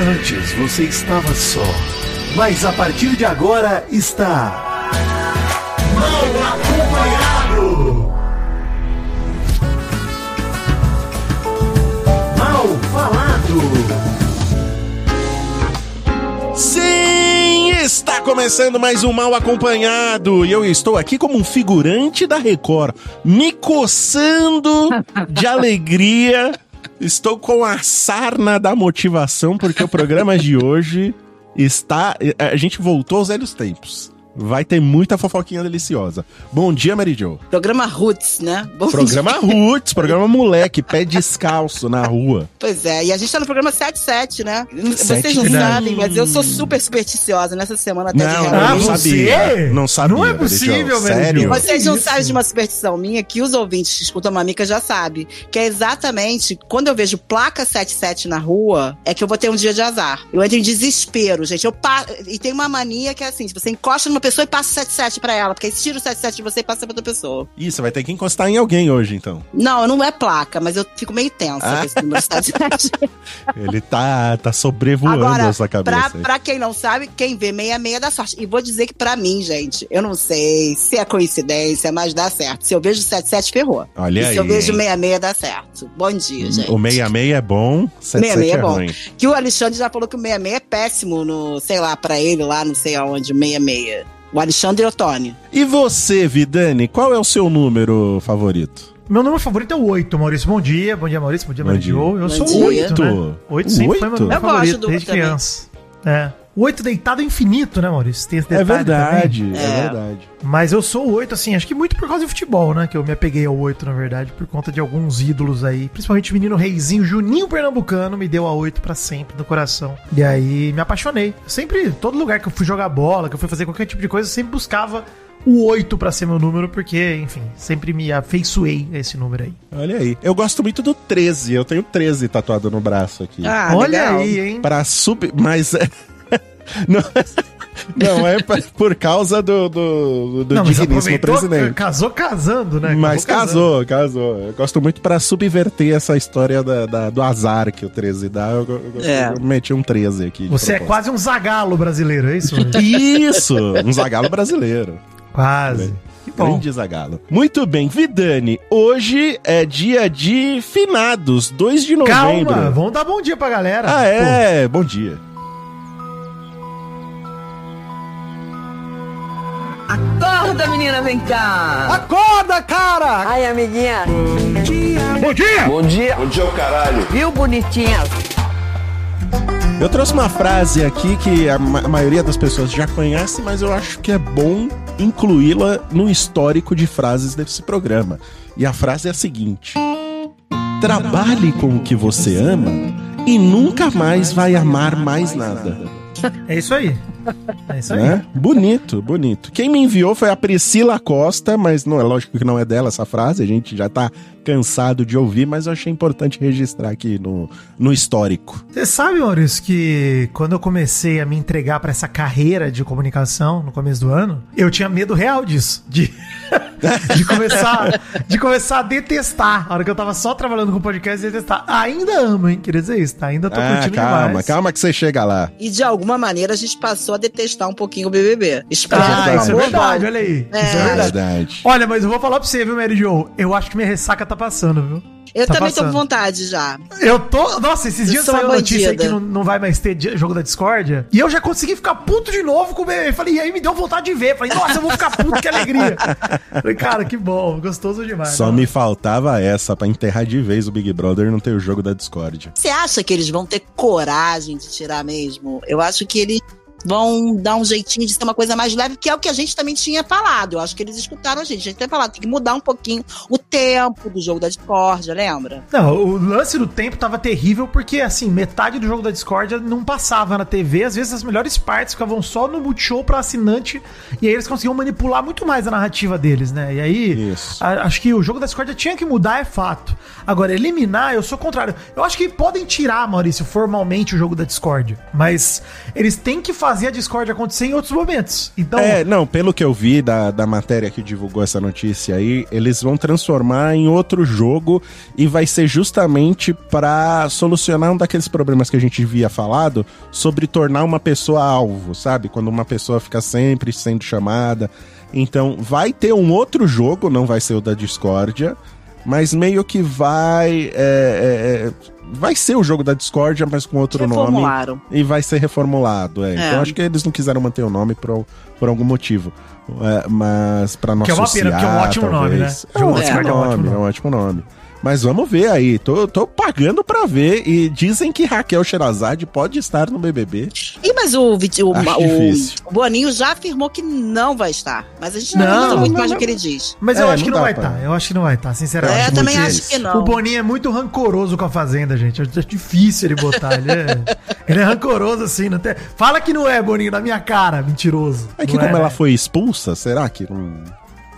Antes você estava só, mas a partir de agora está. Mal acompanhado! Mal falado! Sim, está começando mais um Mal Acompanhado e eu estou aqui como um figurante da Record, me coçando de alegria. Estou com a sarna da motivação porque o programa de hoje está. A gente voltou aos velhos tempos. Vai ter muita fofoquinha deliciosa. Bom dia, Mary Jo. Programa Roots, né? Bom Programa Roots, programa moleque, pé descalço na rua. Pois é, e a gente tá no programa 77, né? Vocês Sete não sabem, mas eu sou super supersticiosa nessa semana até de Não, Halloween. não, Ah, você? sabia. Não sabia. Não é possível, Mary Jo. Sério? Vocês não Isso. sabem de uma superstição minha que os ouvintes que escutam a Mamica já sabem. Que é exatamente quando eu vejo placa 77 na rua, é que eu vou ter um dia de azar. Eu entro em desespero, gente. Eu pa... E tem uma mania que é assim: se você encosta numa pessoa e passa o 77 pra ela, porque aí tira o 77 de você e passa pra outra pessoa. Ih, você vai ter que encostar em alguém hoje, então. Não, não é placa, mas eu fico meio tensa Ah. com esse número 77. Ele tá, tá sobrevoando Agora, a sua cabeça. pra, pra quem não sabe, quem vê meia-meia dá sorte. E vou dizer que pra mim, gente, eu não sei se é coincidência, mas dá certo. Se eu vejo 77, ferrou. Olha e aí. se eu vejo hein? meia-meia, dá certo. Bom dia, gente. O 66 é bom, 77 66 é é bom. ruim. Que o Alexandre já falou que o 66 é péssimo no, sei lá, pra ele lá, não sei aonde, 66. O Alexandre Ottoni. E você, Vidani, qual é o seu número favorito? Meu número favorito é o 8, Maurício. Bom dia, bom dia, Maurício. Bom dia, Bom. Eu Bom sou dia. o 8, né? Oito? 8 sempre foi meu Oito? número Eu favorito, do desde também. criança. É. O 8 deitado é infinito, né, Maurício? Tem esse É detalhe verdade, também. é. É. verdade. Mas eu sou o 8, assim, acho que muito por causa do futebol, né? Que eu me apeguei ao 8, na verdade, por conta de alguns ídolos aí. Principalmente o menino reizinho, Juninho Pernambucano, me deu a 8 pra sempre no coração. E aí me apaixonei. Sempre, todo lugar que eu fui jogar bola, que eu fui fazer qualquer tipo de coisa, eu sempre buscava o 8 pra ser meu número, porque, enfim, sempre me afeiçoei a esse número aí. Olha aí. Eu gosto muito do 13. Eu tenho 13 tatuado no braço aqui. Ah, Olha legal. aí, hein? Pra sub. Mas. Não, não, é por causa do, do, do Não, mas digníssimo presidente. casou casando, né? Mas casando. casou, casou. Eu gosto muito pra subverter essa história da, da- do azar que o 13 dá. Eu, eu, É. eu meti um 13 aqui. Você é quase um zagalo brasileiro, é isso? Isso! Um zagalo brasileiro. quase. Que bom. Grande zagalo. Muito bem, Vidani. Hoje é dia de finados, 2 de novembro. Calma, vamos dar bom dia pra galera. Ah, é? Bom dia. Acorda, menina, vem cá. Acorda, cara! Ai, amiguinha. Bom dia! Bom dia. Bom dia, o caralho. Viu, bonitinha? Eu trouxe uma frase aqui que a, ma- a maioria das pessoas já conhece, mas eu acho que é bom incluí-la no histórico de frases desse programa. E a frase é a seguinte: Trabalhe com o que você ama e nunca mais vai amar mais nada. É isso aí. É isso aí. Né? Bonito, bonito. Quem me enviou foi a Priscila Costa, mas não é lógico que não é dela essa frase, a gente já tá cansado de ouvir, mas eu achei importante registrar aqui no, no histórico. Você sabe, Maurício, que quando eu comecei a me entregar pra essa carreira de comunicação no começo do ano, eu tinha medo real disso. De, de, começar, de começar a detestar. A hora que eu tava só trabalhando com podcast, detestar. Ainda amo, hein? Queria dizer isso, tá? Ainda tô Ah, curtindo calma, demais. calma que você chega lá. E de alguma maneira a gente passou a detestar um pouquinho o BBB. Espero Ah, isso é verdade, olha aí. É. Isso é verdade. Verdade. Olha, mas eu vou falar pra você, viu, Mary Jo? Eu acho que minha ressaca tá passando, viu? Eu Tá também tô passando. com vontade já. Eu tô. Nossa, esses Eu dias saiu a notícia aí que não, não vai mais ter jogo da Discordia. E eu já consegui ficar puto de novo com o bebê. Falei, e aí me deu vontade de ver. Falei, nossa, eu vou ficar puto, que alegria. Falei, cara, que bom, gostoso demais. Só me faltava essa pra enterrar de vez o Big Brother e não ter o jogo da Discord. Você acha que eles vão ter coragem de tirar mesmo? Eu acho que eles vão dar um jeitinho de ser uma coisa mais leve, que é o que a gente também tinha falado. Eu acho que eles escutaram a gente. A gente tem falado, tem que mudar um pouquinho o tempo do jogo da Discord, lembra? Não, o lance do tempo tava terrível porque, assim, metade do jogo da Discord não passava na TV. Às vezes as melhores partes ficavam só no Multishow pra assinante. E aí eles conseguiam manipular muito mais a narrativa deles, né? E aí, a- acho que o jogo da Discord tinha que mudar, é fato. Agora, eliminar, eu sou contrário. Eu acho que podem tirar, Maurício, formalmente o jogo da Discord. Mas eles têm que fazer fazer a Discord acontecer em outros momentos. Então, É, não, pelo que eu vi da, da matéria que divulgou essa notícia aí, eles vão transformar em outro jogo e vai ser justamente pra solucionar um daqueles problemas que a gente via falado sobre tornar uma pessoa alvo, sabe? Quando uma pessoa fica sempre sendo chamada. Então, vai ter um outro jogo, não vai ser o da Discordia, mas meio que vai. é, é, é, vai ser o jogo da Discordia, mas com outro nome. E vai ser reformulado, é. É. Então acho que eles não quiseram manter o nome por, por algum motivo. É, mas pra não Que é uma pena, porque é um ótimo nome, né? É Jogo um ótimo é um ótimo nome, é um ótimo nome. Mas vamos ver aí. Tô, tô pagando pra ver. E dizem que Raquel Sherazade pode estar no BBB. Ih, mas o, o, o, difícil. o Boninho já afirmou que não vai estar. Mas a gente não, Não, muito não, mais não. no que ele diz. Mas É, eu acho que não vai estar. Eu acho que não vai estar, sinceramente. É, eu também acho que não. O Boninho é muito rancoroso com a Fazenda, gente. É difícil ele botar. Ele é, ele é rancoroso assim. Não tem... Fala que não é, Boninho, na minha cara, mentiroso. É que Não como né? ela foi expulsa, será que não.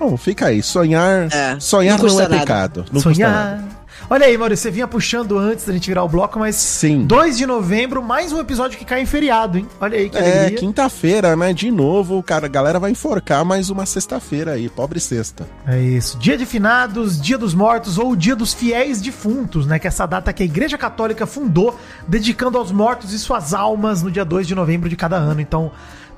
Bom, fica aí. Sonhar, É, sonhar não não, é nada. pecado. Não. Sonhar. Olha aí, Maurício, você vinha puxando antes da gente virar o bloco, mas Sim. 2 de novembro, mais um episódio que cai em feriado, hein? Olha aí que É, quinta-feira, né? De novo, cara, a galera vai enforcar mais uma sexta-feira aí, pobre sexta. É isso. Dia de finados, dia dos mortos ou dia dos fiéis defuntos, né? Que é essa data que a Igreja Católica fundou, dedicando aos mortos e suas almas no dia 2 de novembro de cada ano. Então,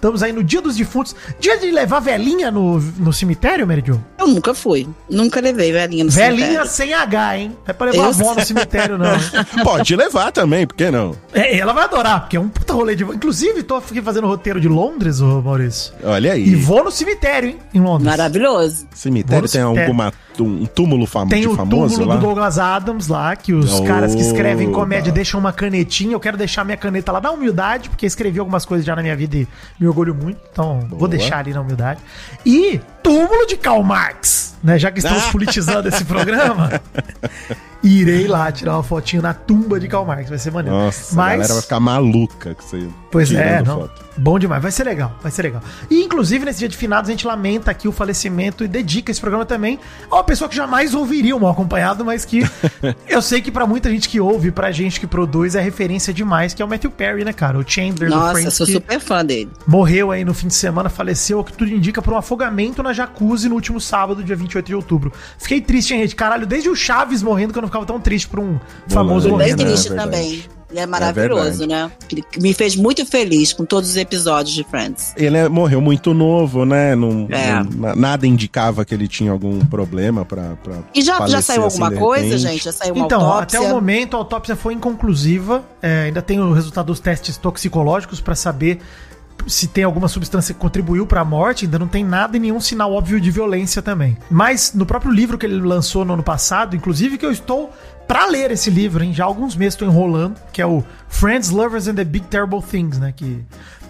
estamos aí no dia dos defuntos. Dia de levar velhinha no, no cemitério, Meridio? Eu nunca fui. Nunca levei velhinha no Velhinha cemitério. sem H, hein? Não é pra levar Eu a avó no cemitério, não. Pode levar também, por que não? É, ela vai adorar, porque é um puta rolê de. Inclusive, tô aqui fazendo roteiro de Londres, ô Maurício. Olha aí. E vou no cemitério, hein? Em Londres. Maravilhoso. Cemitério tem cemitério. alguma um túmulo famo Tem o famoso túmulo lá? do Douglas Adams lá, que os Oba. caras que escrevem comédia deixam uma canetinha. Eu quero deixar minha caneta lá na humildade, porque escrevi algumas coisas já na minha vida e me orgulho muito. Então, vou Boa. deixar ali na humildade. E túmulo de Karl Marx, né? Já que estamos politizando esse programa, irei lá tirar uma fotinho na tumba de Karl Marx. Vai ser maneiro. Nossa, a Mas, galera vai ficar maluca com você. Pois é, não. foto. Bom demais, vai ser legal, vai ser legal. E inclusive nesse dia de finados a gente lamenta aqui o falecimento e dedica esse programa também a uma pessoa que jamais ouviria o mal acompanhado, mas que eu sei que pra muita gente que ouve, pra gente que produz, é referência demais, que é o Matthew Perry, né, cara? O Chandler do Nossa, Friends sou que super fã dele. morreu aí no fim de semana, faleceu, o que tudo indica por um afogamento na jacuzzi no último sábado, dia 28 de outubro. Fiquei triste, hein, gente? Caralho, desde o Chaves morrendo que eu não ficava tão triste por um famoso Tô Bem Morrendo, é triste verdade. também. Ele é maravilhoso, verdade. né? Ele me fez muito feliz com todos os episódios de Friends. Ele é- morreu muito novo, né? Não, É. não- nada indicava que ele tinha algum problema pra. pra E já, já saiu alguma assim, de coisa, gente? Já saiu uma Então, autópsia? até o momento a autópsia foi inconclusiva. É, ainda tem o resultado dos testes toxicológicos pra saber se tem alguma substância que contribuiu pra morte. Ainda não tem nada e nenhum sinal óbvio de violência também. Mas no próprio livro que ele lançou no ano passado, inclusive que eu estou pra ler esse livro, hein? Já há alguns meses estou enrolando, que é o Friends, Lovers and the Big Terrible Things, né? Que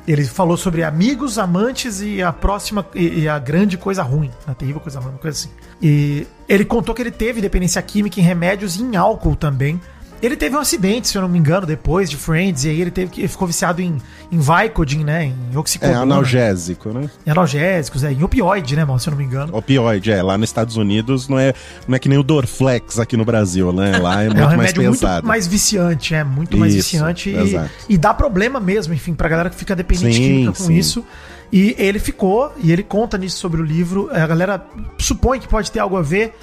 ele falou sobre amigos, amantes e a próxima e, e a grande coisa ruim, a terrível coisa ruim, uma coisa assim. E ele contou que ele teve dependência química em remédios e em álcool também. Ele teve um acidente, se eu não me engano, depois de Friends, e aí ele teve que ele ficou viciado em, em Vicodin, né? Em É oxicodona. analgésico, né? Em analgésicos, é, em opioide, né, mal, se eu não me engano. Opioide, é. Lá nos Estados Unidos não é, não é que nem o Dorflex aqui no Brasil, né? Lá é muito É um mais remédio muito pesado. mais viciante, é muito mais Isso, viciante e, e dá problema mesmo, enfim, pra galera que fica dependente Sim, química com sim. isso. E ele ficou, e ele conta nisso sobre o livro. A galera supõe que pode ter algo a ver.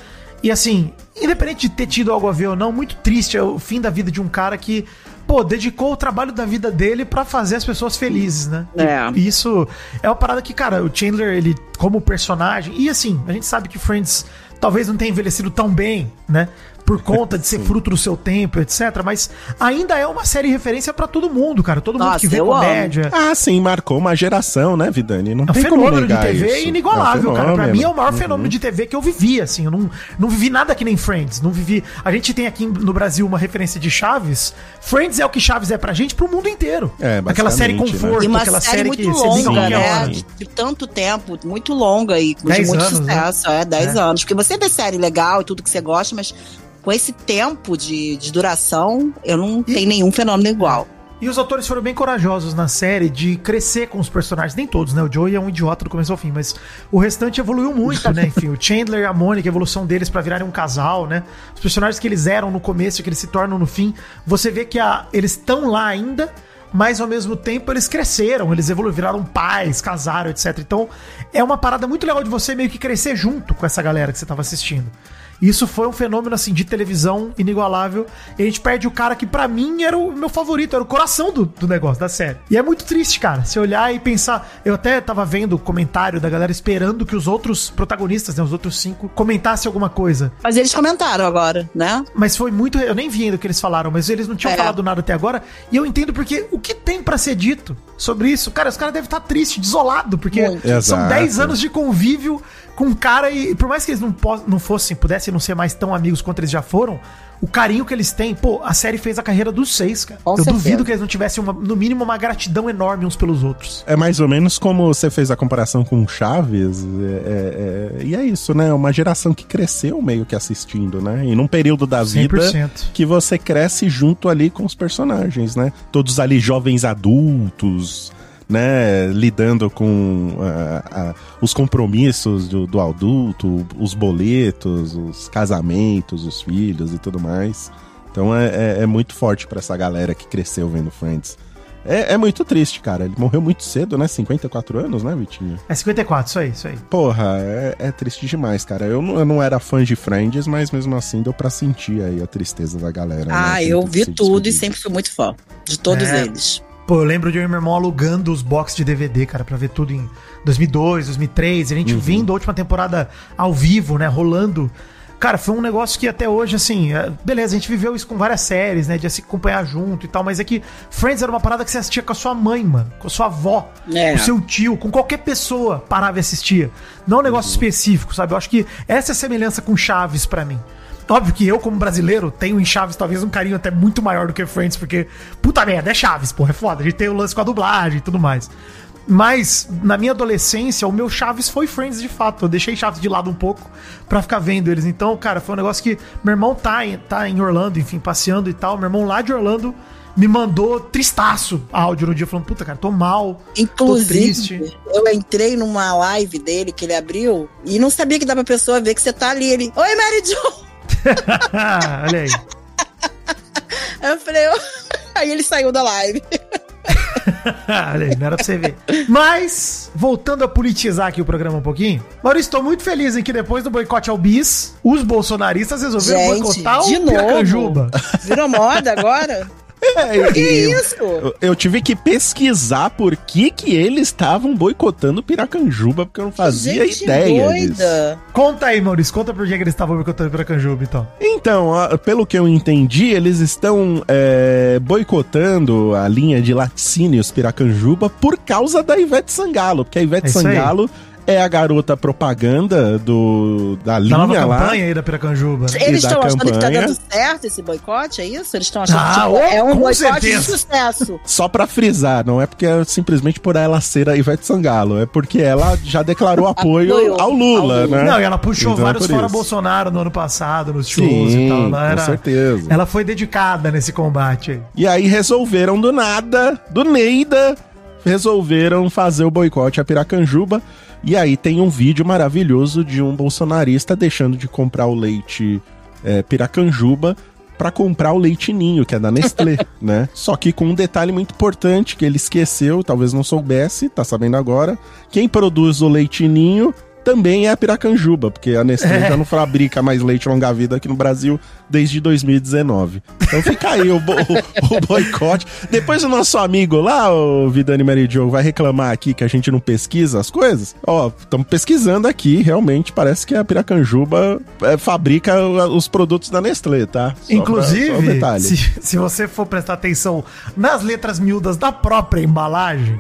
E assim, independente de ter tido algo a ver ou não, muito triste é o fim da vida de um cara que, pô, dedicou o trabalho da vida dele pra fazer as pessoas felizes, né? É. E isso é uma parada que, cara, o Chandler, ele, como personagem, e assim, a gente sabe que Friends talvez não tenha envelhecido tão bem, né? Por conta de ser fruto do seu tempo, etc. Mas ainda é uma série referência pra todo mundo, cara. Todo mundo Nossa, que vê comédia. Ah, sim, marcou uma geração, né, Vidani? Não É um tem como fenômeno de TV isso. inigualável, É um cara. Pra mim é o maior Uhum. fenômeno de TV que eu vivi, assim. Eu não, não vivi nada que nem Friends. Não vivi. A gente tem aqui no Brasil uma referência de Chaves. Friends é o que Chaves é pra gente pro mundo inteiro. É, aquela série basicamente, né? conforto, E uma aquela série, série muito que você liga a longa, né? hora. De, de tanto tempo, muito longa e de Dez muito anos, né? sucesso. É, 10 É. anos. Porque você vê série legal e tudo que você gosta, mas com esse tempo de, de duração, eu não tenho nenhum fenômeno igual. E os atores foram bem corajosos na série de crescer com os personagens. Nem todos, né? O Joey é um idiota do começo ao fim, mas o restante evoluiu muito, né? Enfim, o Chandler e a Mônica, a evolução deles pra virarem um casal, né? Os personagens que eles eram no começo e que eles se tornam no fim. Você vê que a- eles estão lá ainda, mas ao mesmo tempo eles cresceram, eles evoluíram, viraram pais, casaram, etc. Então é uma parada muito legal de você meio que crescer junto com essa galera que você tava assistindo. Isso foi um fenômeno assim de televisão inigualável. E a gente perde o cara que pra mim era o meu favorito, era o coração do, do negócio, da série. E é muito triste, cara. Se olhar e pensar. Eu até tava vendo o comentário da galera esperando que os outros protagonistas, né, os outros cinco, comentassem alguma coisa. Mas eles comentaram agora, né? Mas foi muito. Eu nem vi ainda o que eles falaram, mas eles não tinham É. falado nada até agora. E eu entendo porque o que tem pra ser dito sobre isso? Cara, os caras devem estar tristes, desolados, porque Muito. são Exato. 10 anos de convívio com um cara e por mais que eles não, não fossem, pudessem não ser mais tão amigos quanto eles já foram, o carinho que eles têm, pô, a série fez a carreira dos seis, cara. Com eu certeza. duvido que eles não tivessem, uma- no mínimo, uma gratidão enorme uns pelos outros. É mais ou menos como você fez a comparação com Chaves. é- é- é- e é isso, né? Uma geração que cresceu meio que assistindo, né? E num período da vida 100%. que você cresce junto ali com os personagens, né? Todos ali jovens adultos, né? Lidando com ah, ah, os compromissos do, do adulto, os boletos, os casamentos, os filhos e tudo mais. Então é, é- é muito forte pra essa galera que cresceu vendo Friends. É, é muito triste, cara. Ele morreu muito cedo, né? 54 anos, né, Vitinho? É 54, isso aí, isso aí. Porra, é, é triste demais, cara. Eu não, eu não era fã de Friends, mas mesmo assim deu pra sentir aí a tristeza da galera. né, Ah, que eu vi tudo e sempre fui muito fã de todos É. eles. Pô, eu lembro de eu e meu irmão alugando os boxes de DVD, cara, pra ver tudo em 2002, 2003. A gente Uhum. vindo a última temporada ao vivo, né, rolando. Cara, foi um negócio que até hoje, assim, é, beleza, a gente viveu isso com várias séries, né, de se acompanhar junto e tal, mas é que Friends era uma parada que você assistia com a sua mãe, mano, com a sua avó, É. com o seu tio, com qualquer pessoa parava e assistia. Não um Uhum. negócio específico, sabe? Eu acho que essa é a semelhança com Chaves pra mim. Óbvio que eu, como brasileiro, tenho em Chaves talvez um carinho até muito maior do que Friends, porque, puta merda, é Chaves, porra, é foda. A gente tem o lance com a dublagem e tudo mais. Mas, na minha adolescência, o meu Chaves foi Friends de fato. Eu deixei Chaves de lado um pouco pra ficar vendo eles. Então, cara, foi um negócio que meu irmão tá em, tá em Orlando, enfim, passeando e tal. Meu irmão lá de Orlando me mandou tristaço áudio no dia, falando, puta, cara, tô mal. Tô triste. Inclusive, eu entrei numa live dele que ele abriu e não sabia que dava pra pessoa ver que você tá ali. Ele, oi, Mary Jo! Olha aí. Aí eu falei, aí ele saiu da live. Olha aí, não era pra você ver. Mas, voltando a politizar aqui o programa um pouquinho, Maurício, estou muito feliz em que depois do boicote ao bis, os bolsonaristas resolveram Gente, boicotar o. Piracanjuba. Virou moda agora? É, Que e- isso? Eu, eu tive que pesquisar por que que eles estavam boicotando Piracanjuba, porque eu não fazia Gente ideia disso. doida. Conta aí, Maurício, conta por que que eles estavam boicotando o Piracanjuba, então. Então, pelo que eu entendi, eles estão é, boicotando a linha de laticínios Piracanjuba por causa da Ivete Sangalo, porque a Ivete É isso aí. É a garota propaganda do, da Da nova linha lá. campanha aí da Piracanjuba. né? Eles estão achando que tá campanha. dando certo esse boicote, é isso? Eles estão achando Ah, que tipo, ô, é um com boicote certeza. de sucesso. Só pra frisar, não é porque é simplesmente por ela ser a Ivete Sangalo, é porque ela já declarou apoio Apoio ao Lula, ao Lula. né? Não, e ela puxou Então é vários por fora isso. Bolsonaro no ano passado, nos shows Sim, e tal. Ela com era, certeza. Ela foi dedicada nesse combate aí. E aí resolveram do nada, do Neida, resolveram fazer o boicote a Piracanjuba. E aí tem um vídeo maravilhoso de um bolsonarista deixando de comprar o leite é, Piracanjuba para comprar o leite ninho, que é da Nestlé, né? Só que com um detalhe muito importante que ele esqueceu, talvez não soubesse, tá sabendo agora. Quem produz o leite ninho também é a Piracanjuba, porque a Nestlé É. já não fabrica mais leite longa-vida aqui no Brasil desde 2019. Então fica aí o, bo- o- boicote. Depois o nosso amigo lá, o Vidani Mary Jo, vai reclamar aqui que a gente não pesquisa as coisas. Ó, estamos pesquisando aqui, realmente parece que a Piracanjuba é, fabrica os produtos da Nestlé, tá? Só pra- Inclusive, detalhe. se, se você for prestar atenção nas letras miúdas da própria embalagem,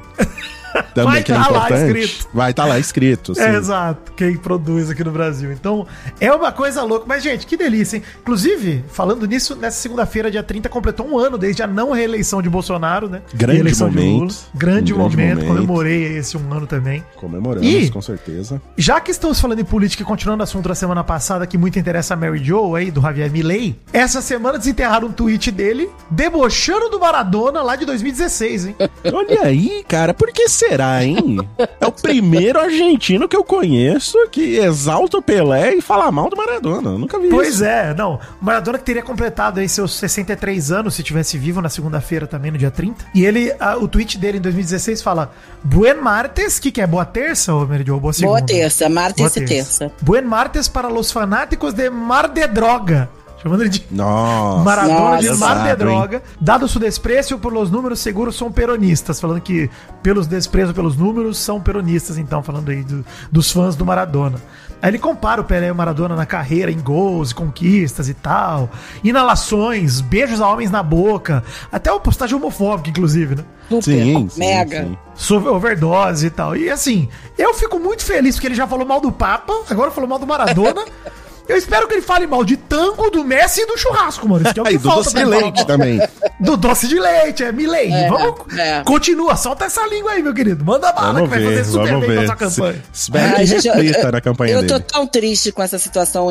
Também vai que é tá lá importante. escrito. Vai estar lá escrito, sim. É, exato, quem produz aqui no Brasil. Então, é uma coisa louca. Mas, gente, que delícia, hein? Inclusive, falando nisso, nessa segunda-feira, dia 30, completou um ano desde a não reeleição de Bolsonaro, né? Grande E de momento. Grande, Um grande momento. momento. Comemorei esse um ano também. Comemoramos, Ih! com certeza. Já que estamos falando em política e continuando o assunto da semana passada, que muito interessa a Mary Jo aí, do Javier Milley, essa semana desenterraram um tweet dele debochando do Maradona lá de 2016, hein? Olha aí, cara, por que será? hein? É o primeiro argentino que eu conheço que exalta o Pelé e fala mal do Maradona. Eu nunca vi Pois isso. é, não. O Maradona que teria completado aí seus 63 anos se tivesse vivo na segunda-feira também, no dia 30. E ele, a- o tweet dele em 2016 fala: Buen martes, que que é? Boa terça, ou Meridio? Boa segunda? Boa terça, martes Boa e terça. Buen martes para los fanáticos de Mar de Droga. Chamando ele de Nossa. Maradona de Nossa. Mar de Pesado, hein? Droga. Dado su desprezo por los números, seguros são peronistas. Falando que pelos desprezos pelos números são peronistas, então, falando aí do- dos fãs do Maradona. Aí ele compara o Pelé e o Maradona na carreira, em gols, conquistas e tal. Inalações, beijos a homens na boca. Até uma postagem homofóbica, inclusive, né? Sim, sim, mega. sim. Sobre overdose e tal. E assim, eu fico muito feliz porque ele já falou mal do Papa, agora falou mal do Maradona. Eu espero que ele fale mal de tango, do Messi e do churrasco, mano. Isso que é o que Aí, do doce de leite também. Do doce de leite, é Milei. É, vamos. é. Continua, solta essa língua aí, meu querido. Manda bala Vamos que vai ver, fazer super vamos bem com ver. essa campanha. Espero que eu- reflita eu- na campanha Eu tô dele. tão triste com essa situação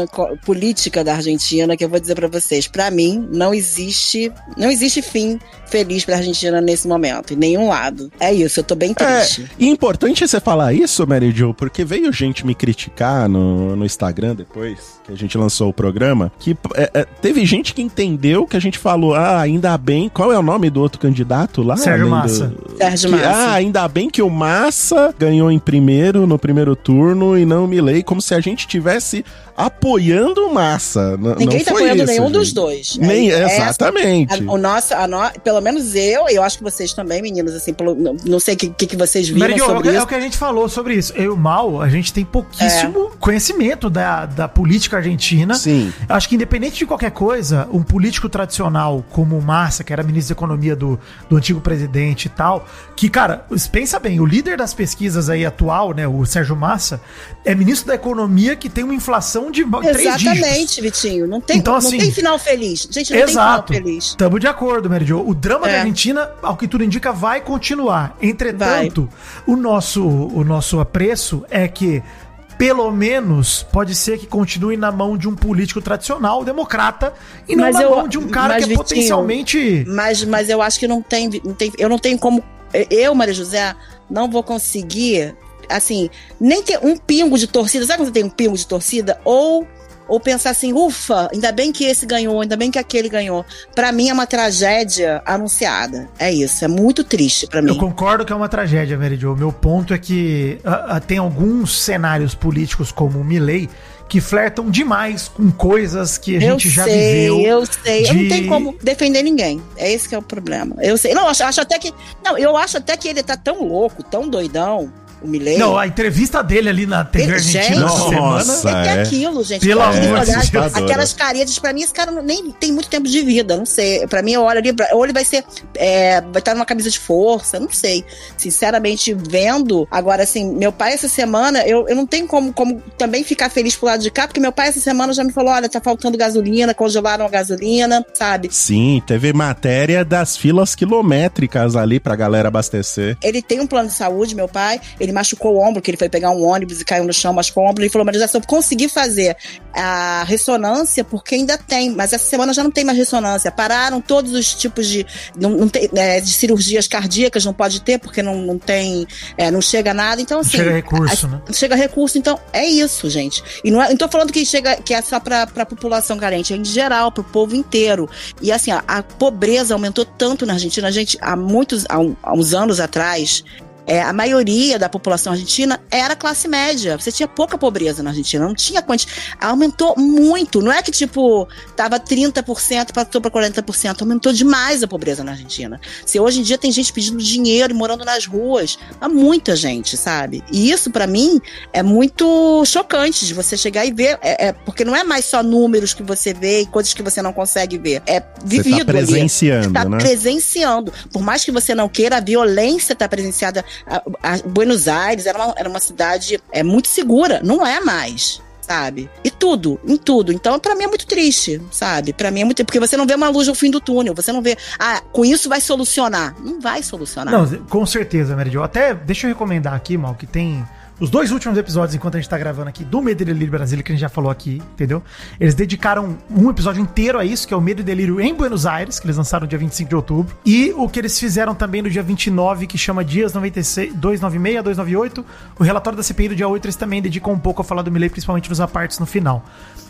política da Argentina que eu vou dizer pra vocês, Pra mim não existe, não existe fim feliz pra Argentina nesse momento, em nenhum lado. É isso, eu tô bem É, triste. e importante você falar isso, Mary Jo, porque veio gente me criticar no, no Instagram depois que a gente lançou o programa, que é, é, teve gente que entendeu que a gente falou, ah, ainda bem, qual é o nome do outro candidato lá? Sérgio Massa. do- Sérgio que, Massa. ah, ainda bem que o Massa ganhou em primeiro, no primeiro turno, e não o Milley, como se a gente tivesse apoiando o Massa. N- Ninguém não tá foi apoiando isso, nenhum gente. dos dois. Nem, É- é essa- exatamente. A, o nosso, a no, pelo menos eu, e eu acho que vocês também, meninos, assim, pelo, não, não sei o que, que, que vocês viram Meridio, é o sobre que- é isso. o que a gente falou sobre isso. Eu e o Mal, a gente tem pouquíssimo conhecimento da, da política argentina. Sim. Acho que independente de qualquer coisa, um político tradicional como o Massa, que era ministro da economia do, do antigo presidente e tal, que, cara, pensa bem, o líder das pesquisas aí atual, né, o Sérgio Massa, é ministro da economia que tem uma inflação de três dígitos. Exatamente, Vitinho. Não tem, Então, não assim, tem final feliz. Gente, não Exato. tem final feliz. Estamos de acordo, Mary Jo. O drama da É. Argentina, ao que tudo indica, vai continuar. Entretanto, o nosso o nosso apreço é que pelo menos pode ser que continue na mão de um político tradicional, democrata, e não Mas na eu- mão de um cara que é Vitinho, potencialmente Mas, mas eu acho que não tem, não tem. Eu não tenho como. Eu, Maria José, não vou conseguir, assim, nem ter um pingo de torcida. Sabe quando você tem um pingo de torcida? Ou. Ou pensar assim, ufa, ainda bem que esse ganhou, ainda bem que aquele ganhou. Pra mim é uma tragédia anunciada. É isso, é muito triste pra mim. Eu concordo que é uma tragédia, Mary Jo. Meu ponto é que ah, ah, tem alguns cenários políticos como o Milley que flertam demais com coisas que a eu gente já sei, viveu. Eu sei, eu não de- tenho como defender ninguém. É esse que é o problema. Eu sei. Não, acho, acho até que. Não, eu acho até que ele tá tão louco, tão doidão, o Milley. Não, a entrevista dele ali na TV Ele- Argentina semana. nossa. É que é. aquilo, gente. Pelo amor de Deus. aquelas caretas, pra mim, esse cara nem tem muito tempo de vida, não sei. Pra mim, eu olho ali, ou ele vai ser, é, vai estar numa camisa de força, não sei. Sinceramente, vendo, agora, assim, meu pai essa semana, eu, eu não tenho como, como também ficar feliz pro lado de cá, porque meu pai essa semana já me falou, olha, tá faltando gasolina, congelaram a gasolina, sabe? Sim, teve matéria das filas quilométricas ali pra galera abastecer. Ele tem um plano de saúde, meu pai. Ele machucou o ombro, que ele foi pegar um ônibus e caiu no chão, machucou o ombro. Ele falou, mas já se eu conseguir fazer a ressonância, porque ainda tem, mas essa semana já não tem mais ressonância. Pararam todos os tipos de. Não, não tem, é, de cirurgias cardíacas, não pode ter, porque não, não tem. é, não chega nada. Então, assim. Chega recurso, né? Chega recurso, então é isso, gente. E não, é, não tô falando que chega que é só pra, pra população carente, é em geral, pro povo inteiro. E assim, a, a pobreza aumentou tanto na Argentina, gente, há muitos, há, um- há uns anos atrás. É, a maioria da população argentina era classe média. Você tinha pouca pobreza na Argentina, não tinha quanti... Aumentou muito. Não é que, tipo, tava 30%, passou para 40%. Aumentou demais a pobreza na Argentina. Se hoje em dia tem gente pedindo dinheiro e morando nas ruas, há muita gente, sabe? E isso, pra mim, é muito chocante de você chegar e ver. É, é- porque não é mais só números que você vê e coisas que você não consegue ver. É vivido Você tá ali. presenciando, Tá né? presenciando. Por mais que você não queira, a violência está presenciada. A, a Buenos Aires era uma, era uma cidade é, muito segura. Não é mais. Sabe? E tudo, em tudo. Então, pra mim é muito triste, sabe? Pra mim é muito. Porque você não vê uma luz no fim do túnel. Você não vê, ah, com isso vai solucionar. Não vai solucionar. Não, com certeza, Jo. Até deixa eu recomendar aqui, mal, que tem Os dois últimos episódios, enquanto a gente tá gravando aqui, do Medo e Delírio Brasília, que a gente já falou aqui, entendeu? Eles dedicaram um episódio inteiro a isso, que é o Medo e Delírio em Buenos Aires, que eles lançaram no dia 25 de outubro. E o que eles fizeram também no dia 29, que chama Dias 96, 296 a 298. O relatório da CPI do dia 8, eles também dedicam um pouco a falar do Milley, principalmente nos apartes no final.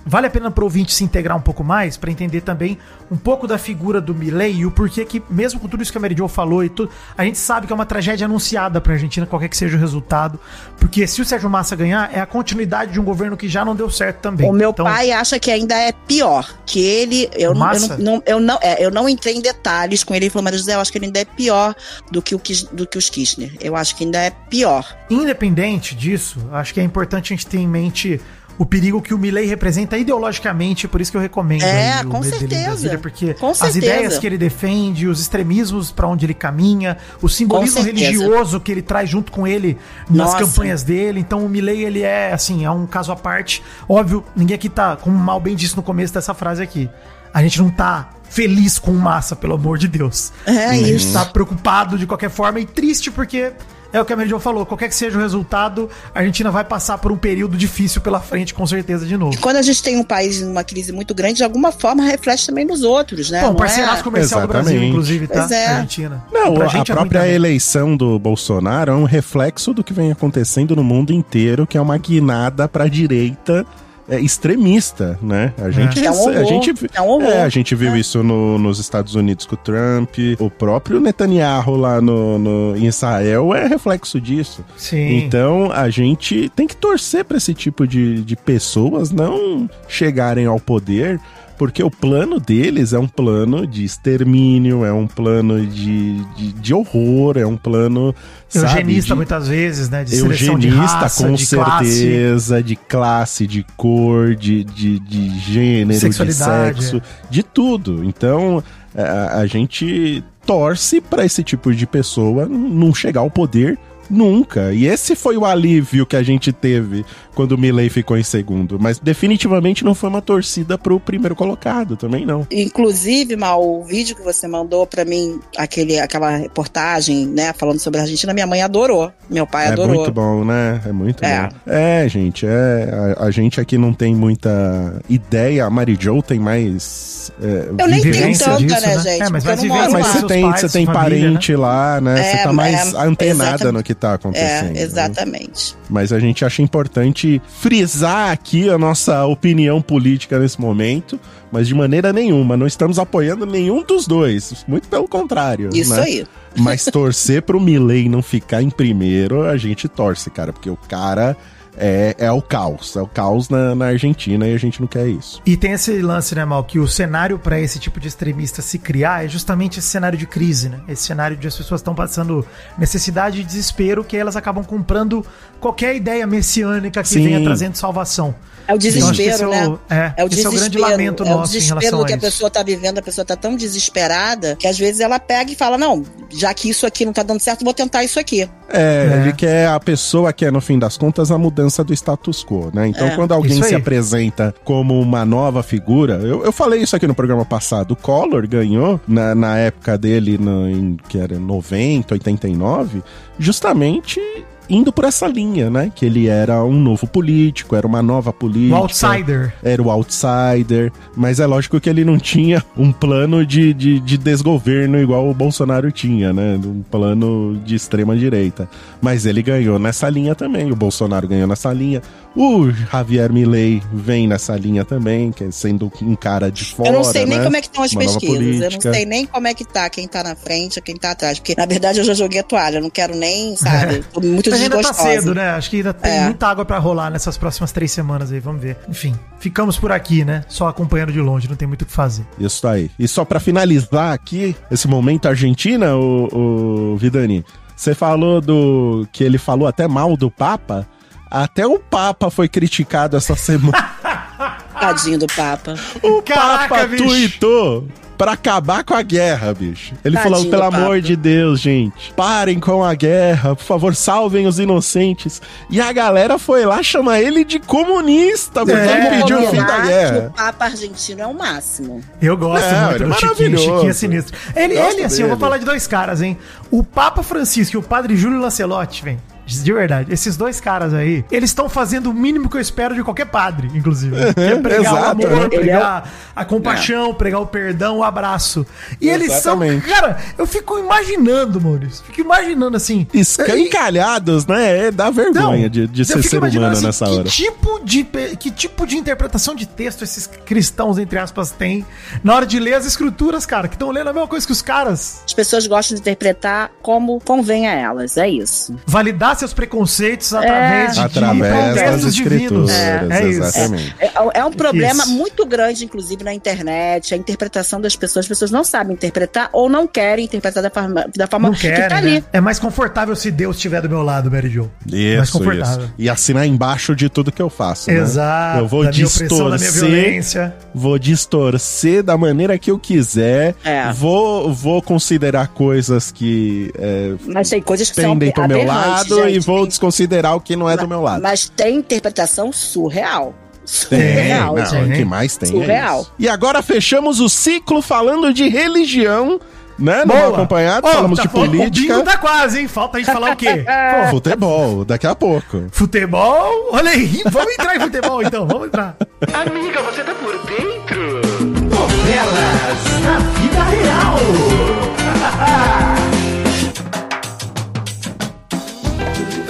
Vale a pena pro ouvinte se integrar um pouco mais para entender também um pouco da figura do Milley e o porquê que, mesmo com tudo isso que a Mary Jo falou e tudo, a gente sabe que é uma tragédia anunciada pra Argentina, qualquer que seja o resultado. Porque se o Sérgio Massa ganhar, é a continuidade de um governo que já não deu certo também. O meu Então, pai acha que ainda é pior. Que ele. Eu, não, eu, Massa? não, eu, não, é, eu não entrei em detalhes com ele. Ele falou, mas José, eu acho que ele ainda é pior do que, o, do que os Kirchner. Eu acho que ainda é pior. Independente disso, acho que é importante a gente ter em mente o perigo que o Milley representa ideologicamente, por isso que eu recomendo É, com certeza. Brasília, porque Com as certeza. ideias que ele defende, os extremismos pra onde ele caminha, o simbolismo religioso que ele traz junto com ele nas Nossa. campanhas dele. Então o Milley ele é assim, é um caso à parte. Óbvio, ninguém aqui tá, como mal bem disse no começo dessa frase aqui, a gente não tá feliz com massa, pelo amor de Deus. É a gente isso. tá preocupado de qualquer forma e triste porque é o que a Mary falou, qualquer que seja o resultado, a Argentina vai passar por um período difícil pela frente, com certeza, de novo. Quando a gente tem um país numa crise muito grande, de alguma forma reflete também nos outros, né? Bom, Não parceiraço é? comercial do Brasil, Exatamente. inclusive, tá? Pois é. Argentina. Não, Pra a gente é ruim própria também. eleição do Bolsonaro é um reflexo do que vem acontecendo no mundo inteiro, que é uma guinada pra direita é, extremista, né? A gente, É um horror, a gente, é um horror. é, a gente viu É. isso no- nos Estados Unidos com o Trump, o próprio Netanyahu lá no, no- em Israel é reflexo disso. Sim. Então a gente tem que torcer pra esse tipo de, de pessoas não chegarem ao poder, porque o plano deles é um plano de extermínio, é um plano de, de, de horror, é um plano. Eugenista, sabe, muitas vezes, né? De seleção de Eugenista, raça, com de classe. certeza, de classe, de cor, de, de, de gênero, de sexo, de tudo. Então, a, a gente torce pra esse tipo de pessoa não chegar ao poder nunca. E esse foi o alívio que a gente teve quando o Milley ficou em segundo. Mas definitivamente não foi uma torcida pro primeiro colocado, também não. Inclusive, Mal, o vídeo que você mandou pra mim, aquele, aquela reportagem, né, falando sobre a Argentina, minha mãe adorou. Meu pai É adorou. muito bom, né? É muito É. bom. É, gente, é, a, a gente aqui não tem muita ideia. A Mary Jo tem mais. é, Eu nem tenho tanta, disso, né, né? gente? É, mas mas lá. você tem, pais, você tem família, parente lá, né? É, você tá mais é, antenada exatamente. no que tá acontecendo. É, né? Mas a gente acha importante frisar aqui a nossa opinião política nesse momento, mas de maneira nenhuma. Não estamos apoiando nenhum dos dois. Muito pelo contrário. Isso né? aí. Mas torcer pro Milley não ficar em primeiro, a gente torce, cara, porque o cara é, é o caos. É o caos na, na Argentina e a gente não quer isso. E tem esse lance, né, Mal, que o cenário pra esse tipo de extremista se criar é justamente esse cenário de crise, né? Esse cenário de as pessoas estão passando necessidade e desespero que elas acabam comprando qualquer ideia messiânica que Sim. venha trazendo salvação. É o Então, desespero, é o- né? é, É o esse desespero. é o grande lamento é o nosso em desespero relação a que a isso. pessoa tá vivendo, a pessoa tá tão desesperada que às vezes ela pega e fala: Não, já que isso aqui não tá dando certo, vou tentar isso aqui. É, É. ele quer a pessoa que é, no fim das contas, a mudança do status quo, né? Então, É. quando alguém se apresenta como uma nova figura, eu, eu falei isso aqui no programa passado, o Collor ganhou na, na época dele, no, em, que era 90, 89, justamente indo por essa linha, né? Que ele era um novo político, era uma nova O política. outsider. Era o outsider, mas é lógico que ele não tinha um plano de, de, de desgoverno igual o Bolsonaro tinha, né? Um plano de extrema direita. Mas ele ganhou nessa linha também. O Bolsonaro ganhou nessa linha. O Javier Milei vem nessa linha também, que é sendo um cara de fora. eu não sei nem né? como é que estão as Uma pesquisas. Eu não sei nem como é que tá quem tá na frente, quem tá atrás. Porque, na verdade, eu já joguei a toalha. Eu não quero nem, sabe? Tô muito Mas ainda tá cedo, né? Acho que ainda tem É. muita água pra rolar nessas próximas três semanas aí, vamos ver. Enfim, ficamos por aqui, né? Só acompanhando de longe, não tem muito o que fazer. Isso aí. E só pra finalizar aqui, esse momento Argentina, o, o Vidani, você falou do. que ele falou até mal do Papa. Até o Papa foi criticado essa semana. Tadinho do Papa. o Caraca, Papa bicho. tuitou pra acabar com a guerra, bicho. Ele Tadinho falou, pelo amor de Deus, gente, parem com a guerra, por favor, salvem os inocentes. E a galera foi lá chamar ele de comunista, porque É, ele pediu o fim da guerra. O Papa argentino é o máximo. Eu gosto Não, muito é do Chiquinho. Chiquinho é sinistro. Ele, ele assim, eu vou dele. falar de dois caras, hein? O Papa Francisco e o Padre Júlio Lancelotti, velho. De verdade, esses dois caras aí, eles estão fazendo o mínimo que eu espero de qualquer padre, inclusive. Que é pregar o Exato. amor, Ele pregar a compaixão, pregar o perdão, o abraço. E eles são, Exatamente. cara, eu fico imaginando, Maurício, fico imaginando assim. Escancalhados, né? É, dá vergonha de, de ser ser humano assim, nessa que hora. Tipo de, que tipo de interpretação de texto esses cristãos, entre aspas, têm na hora de ler as escrituras, cara, que estão lendo a mesma coisa que os caras. As pessoas gostam de interpretar como convém a elas, é isso. Validar seus preconceitos através de, Através das textos escrituras. É, isso. exatamente. É, é um problema Isso. muito grande, inclusive, na internet, a interpretação das pessoas. As pessoas não sabem interpretar ou não querem interpretar da forma, da forma Não que querem, tá ali. né? É mais confortável se Deus estiver do meu lado, Mary Jo. mais Isso, confortável. isso. E assinar embaixo de tudo que eu faço. né? Exato. Eu vou da minha opressão, da minha distorcer. violência. Vou distorcer da maneira que eu quiser. É. Vou, vou considerar coisas que é, Mas tem coisas que pendem são pro meu lado gente. vou Tem- desconsiderar o que não é do meu lado. Mas tem interpretação surreal. Tem, Surreal, não, gente. o que mais tem Surreal. é isso. E agora fechamos o ciclo falando de religião, né? No Mal acompanhado, Ó, falamos tá de O política. bingo tá quase, hein? Falta a gente falar o quê? Pô, Futebol, daqui a pouco. futebol? Olha aí, vamos entrar em futebol então, vamos entrar. Amiga, você tá por dentro? Novelas na vida real.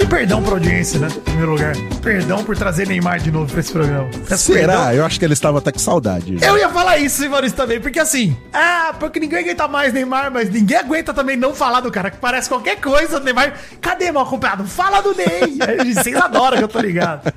perdão pra audiência, né? Em primeiro lugar. Perdão por trazer Neymar de novo pra esse programa. Peço Será? perdão. Eu acho que ele estava até com saudade. Eu ia falar isso, Maurício, também, porque assim, ah, porque ninguém aguenta mais Neymar, mas ninguém aguenta também não falar do cara, que parece qualquer coisa do Neymar. Cadê, mal acompanhado? Fala do Ney! Aí, Vocês adoram que eu tô ligado.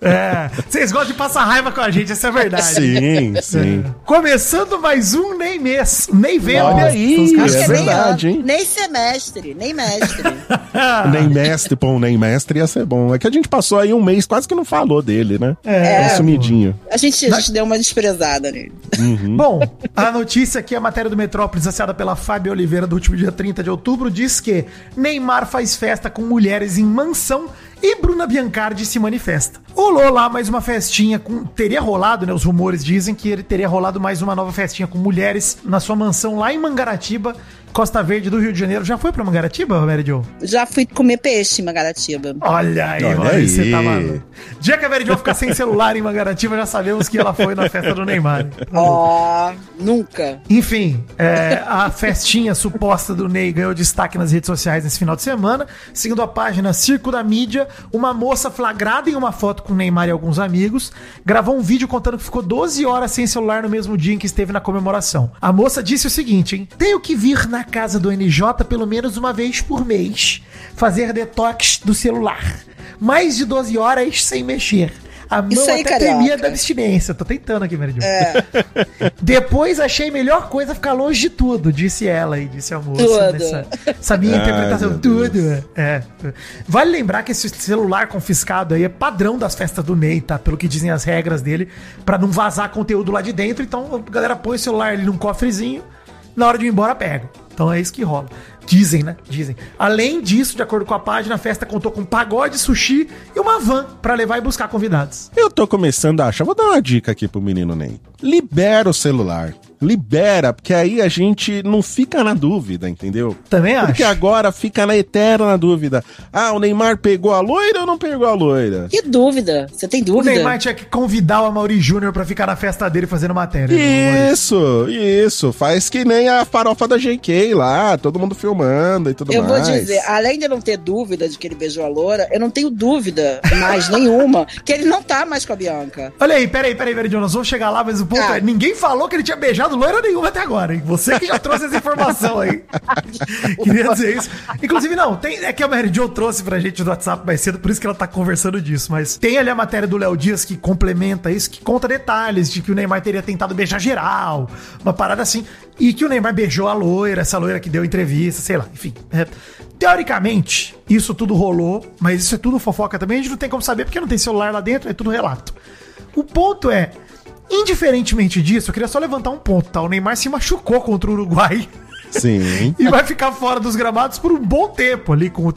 É, vocês gostam de passar raiva com a gente, essa é a verdade. Sim, sim. Começando mais um Ney mês. Ney vendo. Olha aí, é que nem verdade, ano, hein? Nem semestre, nem mestre. Nem mestre, pô, nem mestre ia ser bom. É que a gente passou aí um mês, quase que não falou dele, né? É, Tá sumidinho. A gente, a gente deu uma desprezada nele. Bom, a notícia aqui, a matéria do Metrópolis, assinada pela Fábio Oliveira, do último dia 30 de outubro, diz que Neymar faz festa com mulheres em mansão e Bruna Biancardi se manifesta. Rolou lá mais uma festinha com. Teria rolado, né? Os rumores dizem que ele teria rolado mais uma nova festinha com mulheres na sua mansão lá em Mangaratiba, Costa Verde do Rio de Janeiro. Já foi pra Mangaratiba, Mary Jo? Já fui comer peixe em Mangaratiba. Olha aí, Olha Maurício, você aí. tá maluco. Dia que a Mary Jo ficar sem celular em Mangaratiba, já sabemos que ela foi na festa do Neymar. Ó, nunca. Enfim, é, a festinha suposta do Ney ganhou destaque nas redes sociais nesse final de semana. Segundo a página Circo da Mídia, uma moça flagrada em uma foto com o Neymar e alguns amigos gravou um vídeo contando que ficou 12 horas sem celular no mesmo dia em que esteve na comemoração. A moça disse o seguinte, hein? Tenho que vir na casa do NJ pelo menos uma vez por mês, fazer detox do celular. Mais de 12 horas sem mexer. A mão Isso aí, até tremia da abstinência. Tô tentando aqui, Meridio. Depois achei melhor coisa ficar longe de tudo, disse ela e disse a moça. Tudo. Nessa, essa minha Ai, interpretação, tudo. É. Vale lembrar que esse celular confiscado aí é padrão das festas do Ney, tá? Pelo que dizem as regras dele, pra não vazar conteúdo lá de dentro. Então a galera põe o celular ali num cofrezinho, na hora de ir embora pega. Então é isso que rola. Dizem, né? Dizem. Além disso, de acordo com a página, a festa contou com pagode, sushi e uma van pra levar e buscar convidados. Eu tô começando a achar. Vou dar uma dica aqui pro menino Ney. Libera o celular. Libera, porque aí a gente não fica na dúvida, entendeu? Também acho. Porque agora fica na eterna dúvida. Ah, o Neymar pegou a loira ou não pegou a loira? Que dúvida? Você tem O dúvida? Neymar tinha que convidar o Amaury Júnior pra ficar na festa dele fazendo matéria. né, Isso, isso. Faz que nem a farofa da JK lá, todo mundo filmando e tudo Eu vou mais. dizer, além de eu não ter dúvida de que ele beijou a loura, eu não tenho dúvida mais nenhuma que ele não tá mais com a Bianca. Olha aí, peraí, peraí, peraí, Jonas, vamos chegar lá, mas o ponto Ah. é, ninguém falou que ele tinha beijado loira nenhuma até agora, hein? Você que já trouxe essa informação aí. Queria dizer isso. Inclusive, não, tem, é que a Mary Jo trouxe pra gente do WhatsApp mais cedo, por isso que ela tá conversando disso, mas tem ali a matéria do Léo Dias que complementa isso, que conta detalhes de que o Neymar teria tentado beijar geral, uma parada assim, e que o Neymar beijou a loira, essa loira que deu entrevista, sei lá, enfim. É, teoricamente, isso tudo rolou, mas isso é tudo fofoca também, a gente não tem como saber porque não tem celular lá dentro, é tudo relato. O ponto é, indiferentemente disso, eu queria só levantar um ponto, tá? O Neymar se machucou contra o Uruguai Sim. e vai ficar fora dos gramados por um bom tempo ali, com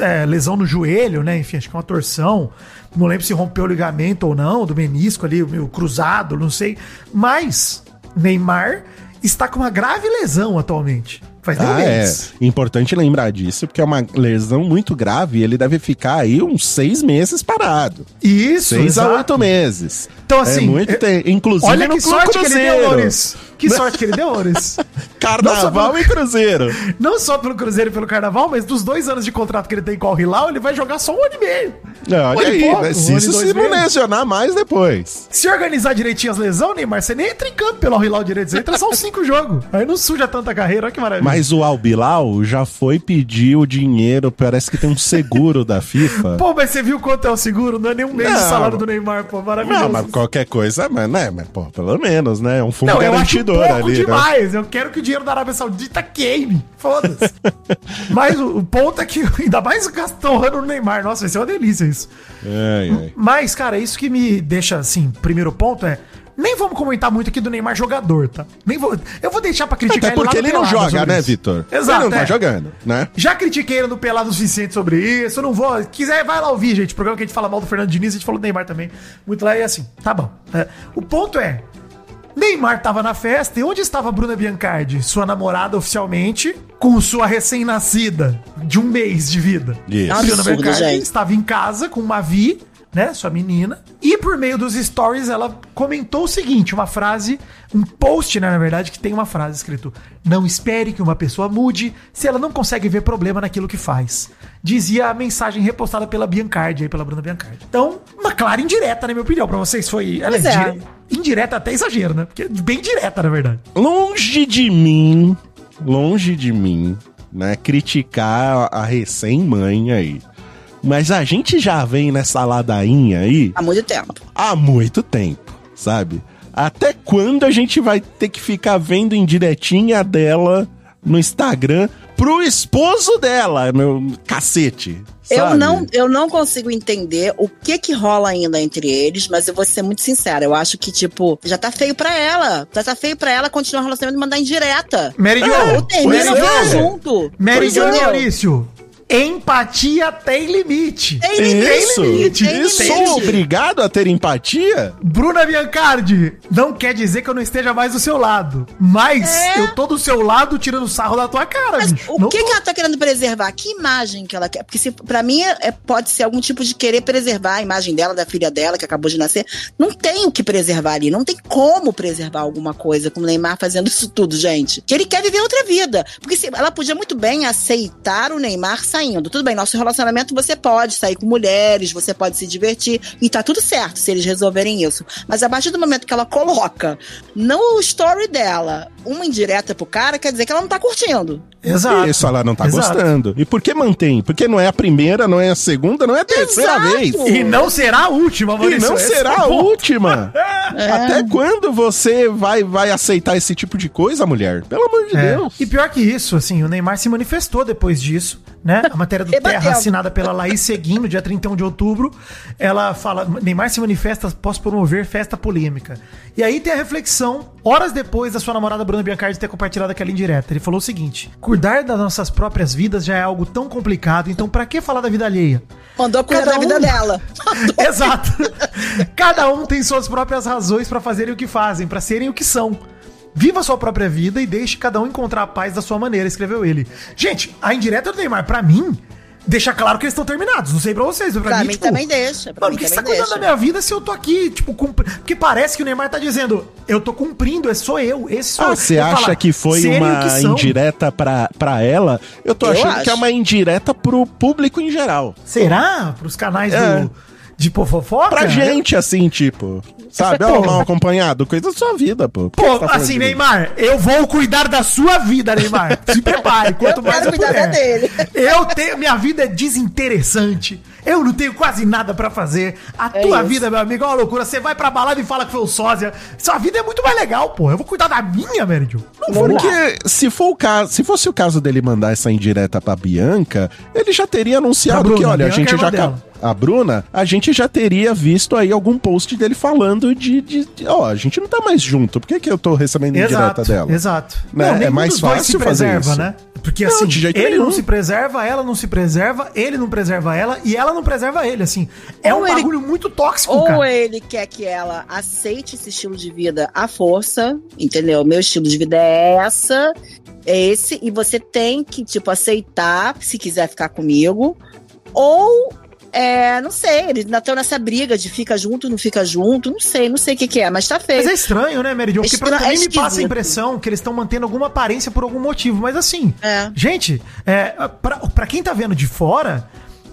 é, lesão no joelho, né? Enfim, acho que é uma torção. Não lembro se rompeu o ligamento ou não, do menisco ali, o cruzado, não sei. Mas Neymar está com uma grave lesão atualmente. Faz Ah, é. Importante lembrar disso, porque é uma lesão muito grave e ele deve ficar aí uns seis meses parado. Isso, seis a exato. oito meses. Então, assim, é muito é- tempo. Inclusive Olha no que sorte que ele deu, Cruzeiro. Que sorte que ele deu, Louris. Carnaval Nossa, e Cruzeiro. Não só pelo Cruzeiro e pelo Carnaval, mas dos dois anos de contrato que ele tem com o Al Hilal, ele vai jogar só um ano e meio. Não, olha Olha aí, pouco, né? um se e isso se não lesionar mais depois. Se organizar direitinho as lesões, Neymar, você nem entra em campo pelo Al Hilal direito. Você entra só uns cinco jogos. Aí não suja tanta carreira, olha que maravilha. Mas o Albilau já foi pedir o dinheiro, parece que tem um seguro da FIFA. Pô, mas você viu quanto é o seguro? Não é nem um mês de salário do Neymar, pô. Maravilhoso. Não, mas qualquer coisa, mas, né, mas, pô, pelo menos, né? É um fundo Não, eu garantidor pouco ali, né? demais. Eu quero que o dinheiro da Arábia Saudita queime. Foda-se. Mas o, o ponto é que ainda mais gastam honrando no Neymar. Nossa, vai ser uma delícia isso. Ai, ai. Mas, cara, isso que me deixa, assim, primeiro ponto é... Nem vamos comentar muito aqui do Neymar jogador, tá? Nem vou, eu vou deixar pra criticar Até porque no ele não joga, né. Vitor? Exato, Ele não é. tá jogando, né? Já critiquei ele no Pelado o suficiente sobre isso. Eu não vou. Quiser, vai lá ouvir, gente. O programa que a gente fala mal do Fernando Diniz, a gente falou do Neymar também. Muito lá e assim. Tá bom. É, o ponto é. Neymar tava na festa e onde estava a Bruna Biancardi? Sua namorada oficialmente, com sua recém-nascida de um mês de vida. Isso. A Bruna Absurdo, Biancardi gente. estava em casa com uma Vi, né, sua menina, e por meio dos stories ela comentou o seguinte, uma frase, um post, né, na verdade, que tem uma frase escrito: "Não espere que uma pessoa mude se ela não consegue ver problema naquilo que faz". Dizia a mensagem repostada pela Biancardi, aí pela Bruna Biancardi. Então, uma clara indireta, na minha opinião, pra vocês foi, ela é, é. dire- indireta até exagero, né? Porque é bem direta, na verdade. Longe de mim, longe de mim, né, criticar a recém-mãe aí. Mas a gente já vem nessa ladainha aí Há muito tempo. há muito tempo, sabe? Até quando a gente vai ter que ficar vendo indiretinha dela no Instagram pro esposo dela, meu cacete? Eu não, eu não consigo entender o que que rola ainda entre eles, mas eu vou ser muito sincera. Eu acho que, tipo, já tá feio pra ela. Já tá feio pra ela continuar o relacionamento e mandar indireta. Mary Jo, junto. Mary Pois Jo. Maurício, empatia tem limite. Tem limite, Isso, limite, tem isso. limite. Sou obrigado a ter empatia? Bruna Biancardi, não quer dizer que eu não esteja mais do seu lado. Mas É. eu tô do seu lado tirando sarro da tua cara, Mas bicho. o Não que, tô- que ela tá querendo preservar? Que imagem que ela quer? Porque se, pra mim é, é- pode ser algum tipo de querer preservar a imagem dela, da filha dela, que acabou de nascer. Não tem o que preservar ali. Não tem como preservar alguma coisa com o Neymar fazendo isso tudo, gente. Que ele quer viver outra vida. Porque se, ela podia muito bem aceitar o Neymar saindo. Tudo bem, nosso relacionamento você pode sair com mulheres, você pode se divertir. E tá tudo certo se eles resolverem isso. Mas a partir do momento que ela coloca no story dela uma indireta pro cara, quer dizer que ela não tá curtindo. Exato. Isso ela não tá Exato. gostando. E por que mantém? Porque não é a primeira, não é a segunda, não é a terceira Exato. vez. E não será a última, E Maurício. não esse será é a ponto. última. É. Até quando você vai, vai aceitar esse tipo de coisa, mulher? Pelo amor de É. Deus. E pior que isso, assim, o Neymar se manifestou depois disso, né? A matéria do. Terra, assinada pela Laís Seguin, no dia 31 de outubro, ela fala: Neymar se manifesta após promover festa polêmica. E aí tem a reflexão, horas depois da sua namorada Bruna Biancardi ter compartilhado aquela indireta. Ele falou o seguinte: cuidar das nossas próprias vidas já é algo tão complicado, então pra que falar da vida alheia? Mandou cuidar Cada da vida um- dela. Exato. Cada um tem suas próprias razões pra fazerem o que fazem, pra serem o que são. Viva a sua própria vida e deixe cada um encontrar a paz da sua maneira, escreveu ele. Gente, a indireta do Neymar, pra mim, deixa claro que eles estão terminados. Não sei pra vocês, mas pra, Pra mim, mim tipo, também deixa. Pra Mano, por que você tá cuidando da deixa. minha vida se eu tô aqui, tipo, cumpri... Porque parece que o Neymar tá dizendo, eu tô cumprindo, esse sou eu, esse sou Ah, eu. você acha fala, que foi "Serem o uma que são." indireta pra, pra ela? Eu tô Eu achando acho. que é uma indireta pro público em geral. Será? Pros canais É. do... de pô, fofoca? Pra gente, assim, tipo. Sabe? Ó, Pô. mal acompanhado. Coisa da sua vida, pô. Por Pô, tá assim? Neymar, eu vou cuidar da sua vida, Neymar. Se prepare, quanto Eu mais quero eu cuidar puder. dele. Eu tenho, minha vida é desinteressante. Eu não tenho quase nada pra fazer. A É tua isso. vida, meu amigo, é uma loucura. Você vai pra balada e fala que foi o sósia. Sua vida é muito mais legal, pô. Eu vou cuidar da minha, Meridio. Não vou Porque se for o caso, se fosse o caso dele mandar essa indireta pra Bianca, ele já teria anunciado Bruna, que, olha, a gente é já acabou. A Bruna, a gente já teria visto aí algum post dele falando de, de, de, ó, a gente não tá mais junto. Por que, que eu tô recebendo indireta dela? Exato. Né? É nenhum mais fácil se fazer preserva, isso. né? Porque Não, assim, ele nenhum. não se preserva, ela não se preserva, ele não preserva ela e ela não preserva ele, assim. É Ou um ele- bagulho muito tóxico, Ou cara. ele quer que ela aceite esse estilo de vida à força, entendeu? Meu estilo de vida é essa. É esse, e você tem que, tipo, aceitar se quiser ficar comigo. Ou, é, não sei, eles ainda estão nessa briga de fica junto, não fica junto. Não sei, não sei o que, que é, mas tá feio. Mas é estranho, né, Jo? Porque pra, pra mim é me passa a impressão que eles estão mantendo alguma aparência por algum motivo. Mas assim, É. gente, é, pra, pra quem tá vendo de fora,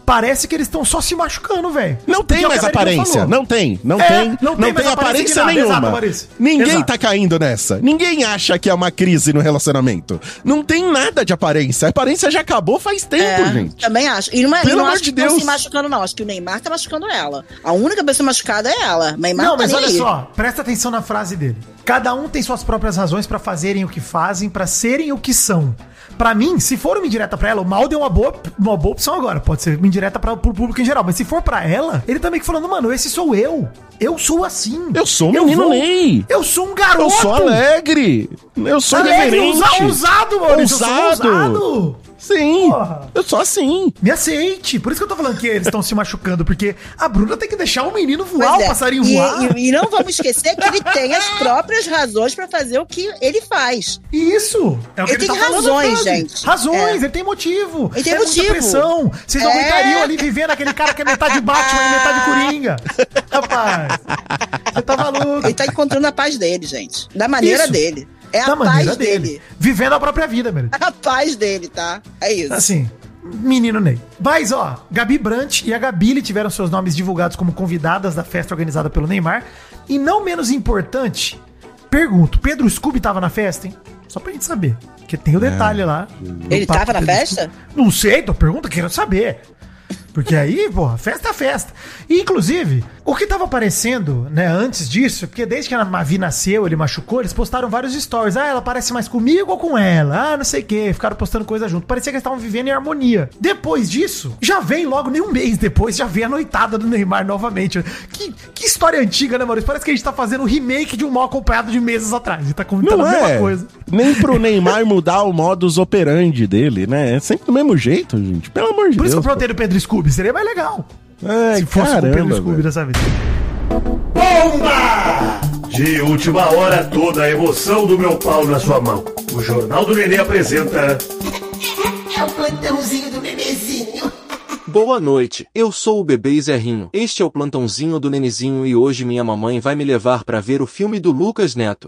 parece que eles estão só se machucando, velho. Não tem Porque é mais aparência, não tem, não É, tem, não não tem tem, mais aparência nenhuma. exato. Ninguém Exato. tá caindo nessa. Ninguém acha que é uma crise no relacionamento. Não tem nada de aparência. A aparência já acabou faz tempo, É, gente. Também acho. E não, é, Pelo não amor acho de Deus. se machucando, não. Acho que o Neymar tá machucando ela. A única pessoa machucada é ela. Neymar Não, tá mas olha aí. só, presta atenção na frase dele. Cada um tem suas próprias razões pra fazerem o que fazem, pra serem o que são. Pra mim, se for uma indireta pra ela, o mal deu uma boa, uma boa opção agora. Pode ser uma indireta pra, pro público em geral. Mas se for pra ela, ele tá meio que falando, mano, esse sou eu. Eu sou assim. Eu sou o menino Ney. Eu sou um garoto. Eu sou alegre. Eu sou Alegre, irreverente. ousa- ousado, mano. Eu sou Ousado. Sim, Porra. eu sou assim. Me aceite. Por isso que eu tô falando que eles estão se machucando, porque a Bruna tem que deixar o menino voar, Pois o é. passarinho e, voar. e- e não vamos esquecer que ele tem as próprias razões pra fazer o que ele faz. Isso! É o que Ele ele, tem tá razões, gente. Razões, É. ele tem motivo. Ele tem é muita motivo. pressão. Vocês não É. aguentariam ali vivendo aquele cara que é metade Batman e metade Coringa. Rapaz, você tá maluco. Ele tá encontrando a paz dele, gente. Da maneira Isso. dele. É a Da paz dele. Vivendo a própria vida, meu. A paz dele, tá? É isso. Assim, menino Ney. Mas, ó, Gabi Brant e a Gabile tiveram seus nomes divulgados como convidadas da festa organizada pelo Neymar. E não menos importante, pergunto, Pedro Scooby tava na festa, hein? Só pra gente saber. Porque tem o detalhe lá. do Ele tava na Pedro festa? Scooby. Não sei, tô perguntando, quero saber. Porque aí, porra, festa é festa. E, inclusive, o que tava aparecendo, né, antes disso, porque desde que a Mavi nasceu, ele machucou, eles postaram vários stories. Ah, ela parece mais comigo ou com ela? Ah, não sei o quê. Ficaram postando coisa junto. Parecia que eles estavam vivendo em harmonia. Depois disso, já vem logo, nem um mês depois, já vem a noitada do Neymar novamente. Que, que história antiga, né, Maurício? Parece que a gente tá fazendo um remake de um mal acompanhado de meses atrás. Gente tá comentando Não a mesma é. coisa. Nem pro Neymar mudar o modus operandi dele, né? É sempre do mesmo jeito, gente. Pelo amor de Por isso que eu Deus. perguntei do Pedro Scooby. Seria mais legal. Ai, se fosse com o caramba, Scooby velho. dessa vez. Bomba! De última hora, toda a emoção do meu pau na sua mão. O Jornal do Nenê apresenta. É o plantãozinho do bebezinho. Boa noite, eu sou o bebê Zerrinho. Este é o plantãozinho do Nenezinho e hoje minha mamãe vai me levar para ver o filme do Lucas Neto.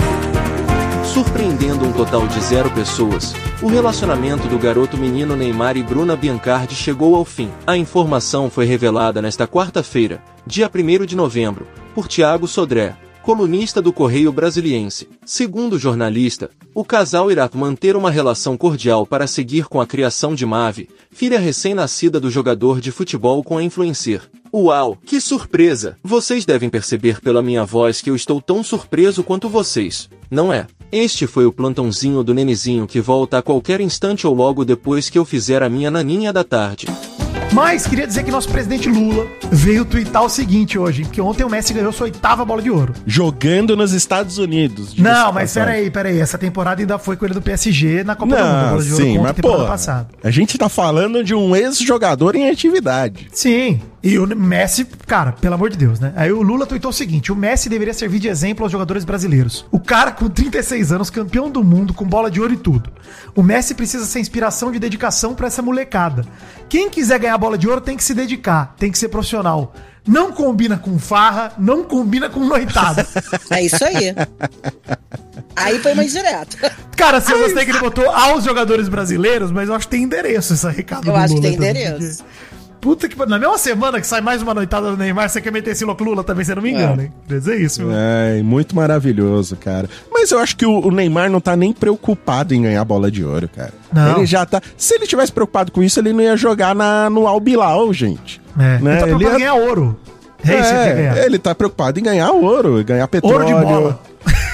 Surpreendendo um total de zero pessoas, o relacionamento do garoto menino Neymar e Bruna Biancardi chegou ao fim. A informação foi revelada nesta quarta-feira, dia 1 de novembro, por Tiago Sodré, colunista do Correio Brasiliense. Segundo o jornalista, o casal irá manter uma relação cordial para seguir com a criação de Mave, filha recém-nascida do jogador de futebol com a influencer. Uau, que surpresa! Vocês devem perceber pela minha voz que eu estou tão surpreso quanto vocês, não é? Este foi o plantãozinho do Nenezinho que volta a qualquer instante ou logo depois que eu fizer a minha naninha da tarde. Mas queria dizer que nosso presidente Lula veio twittar o seguinte hoje, porque ontem o Messi ganhou sua oitava bola de ouro. Jogando nos Estados Unidos. Não, mas passagem. peraí, peraí. Essa temporada ainda foi com ele do PSG na Copa do Mundo. Não, bola de ouro sim, mas temporada pô, passada. a gente tá falando de um ex-jogador em atividade. Sim. E o Messi, cara, pelo amor de Deus, né? Aí o Lula tweetou o seguinte: o Messi deveria servir de exemplo aos jogadores brasileiros. O cara com 36 anos, campeão do mundo, com bola de ouro e tudo. O Messi precisa ser inspiração de dedicação pra essa molecada. Quem quiser ganhar bola de ouro tem que se dedicar, tem que ser profissional. Não combina com farra, não combina com noitada. É isso aí. aí foi mais direto. Cara, se eu gostei que ele botou aos jogadores brasileiros, mas eu acho que tem endereço esse recado Eu do acho que Lula tem também, endereço. Puta que. Na mesma semana que sai mais uma noitada do Neymar, você quer meter esse Lula também, se não me engano, hein? Quer dizer isso, meu. É, muito maravilhoso, cara. Mas eu acho que o, Neymar não tá nem preocupado em ganhar bola de ouro, cara. Não. Ele já tá. Se ele tivesse preocupado com isso, ele não ia jogar na, no Al Bilal, gente. É, Né? ele tá preocupado Ele em ganhar ouro. É isso que ele ele tá preocupado em ganhar ouro, ganhar petróleo. Ouro de bola.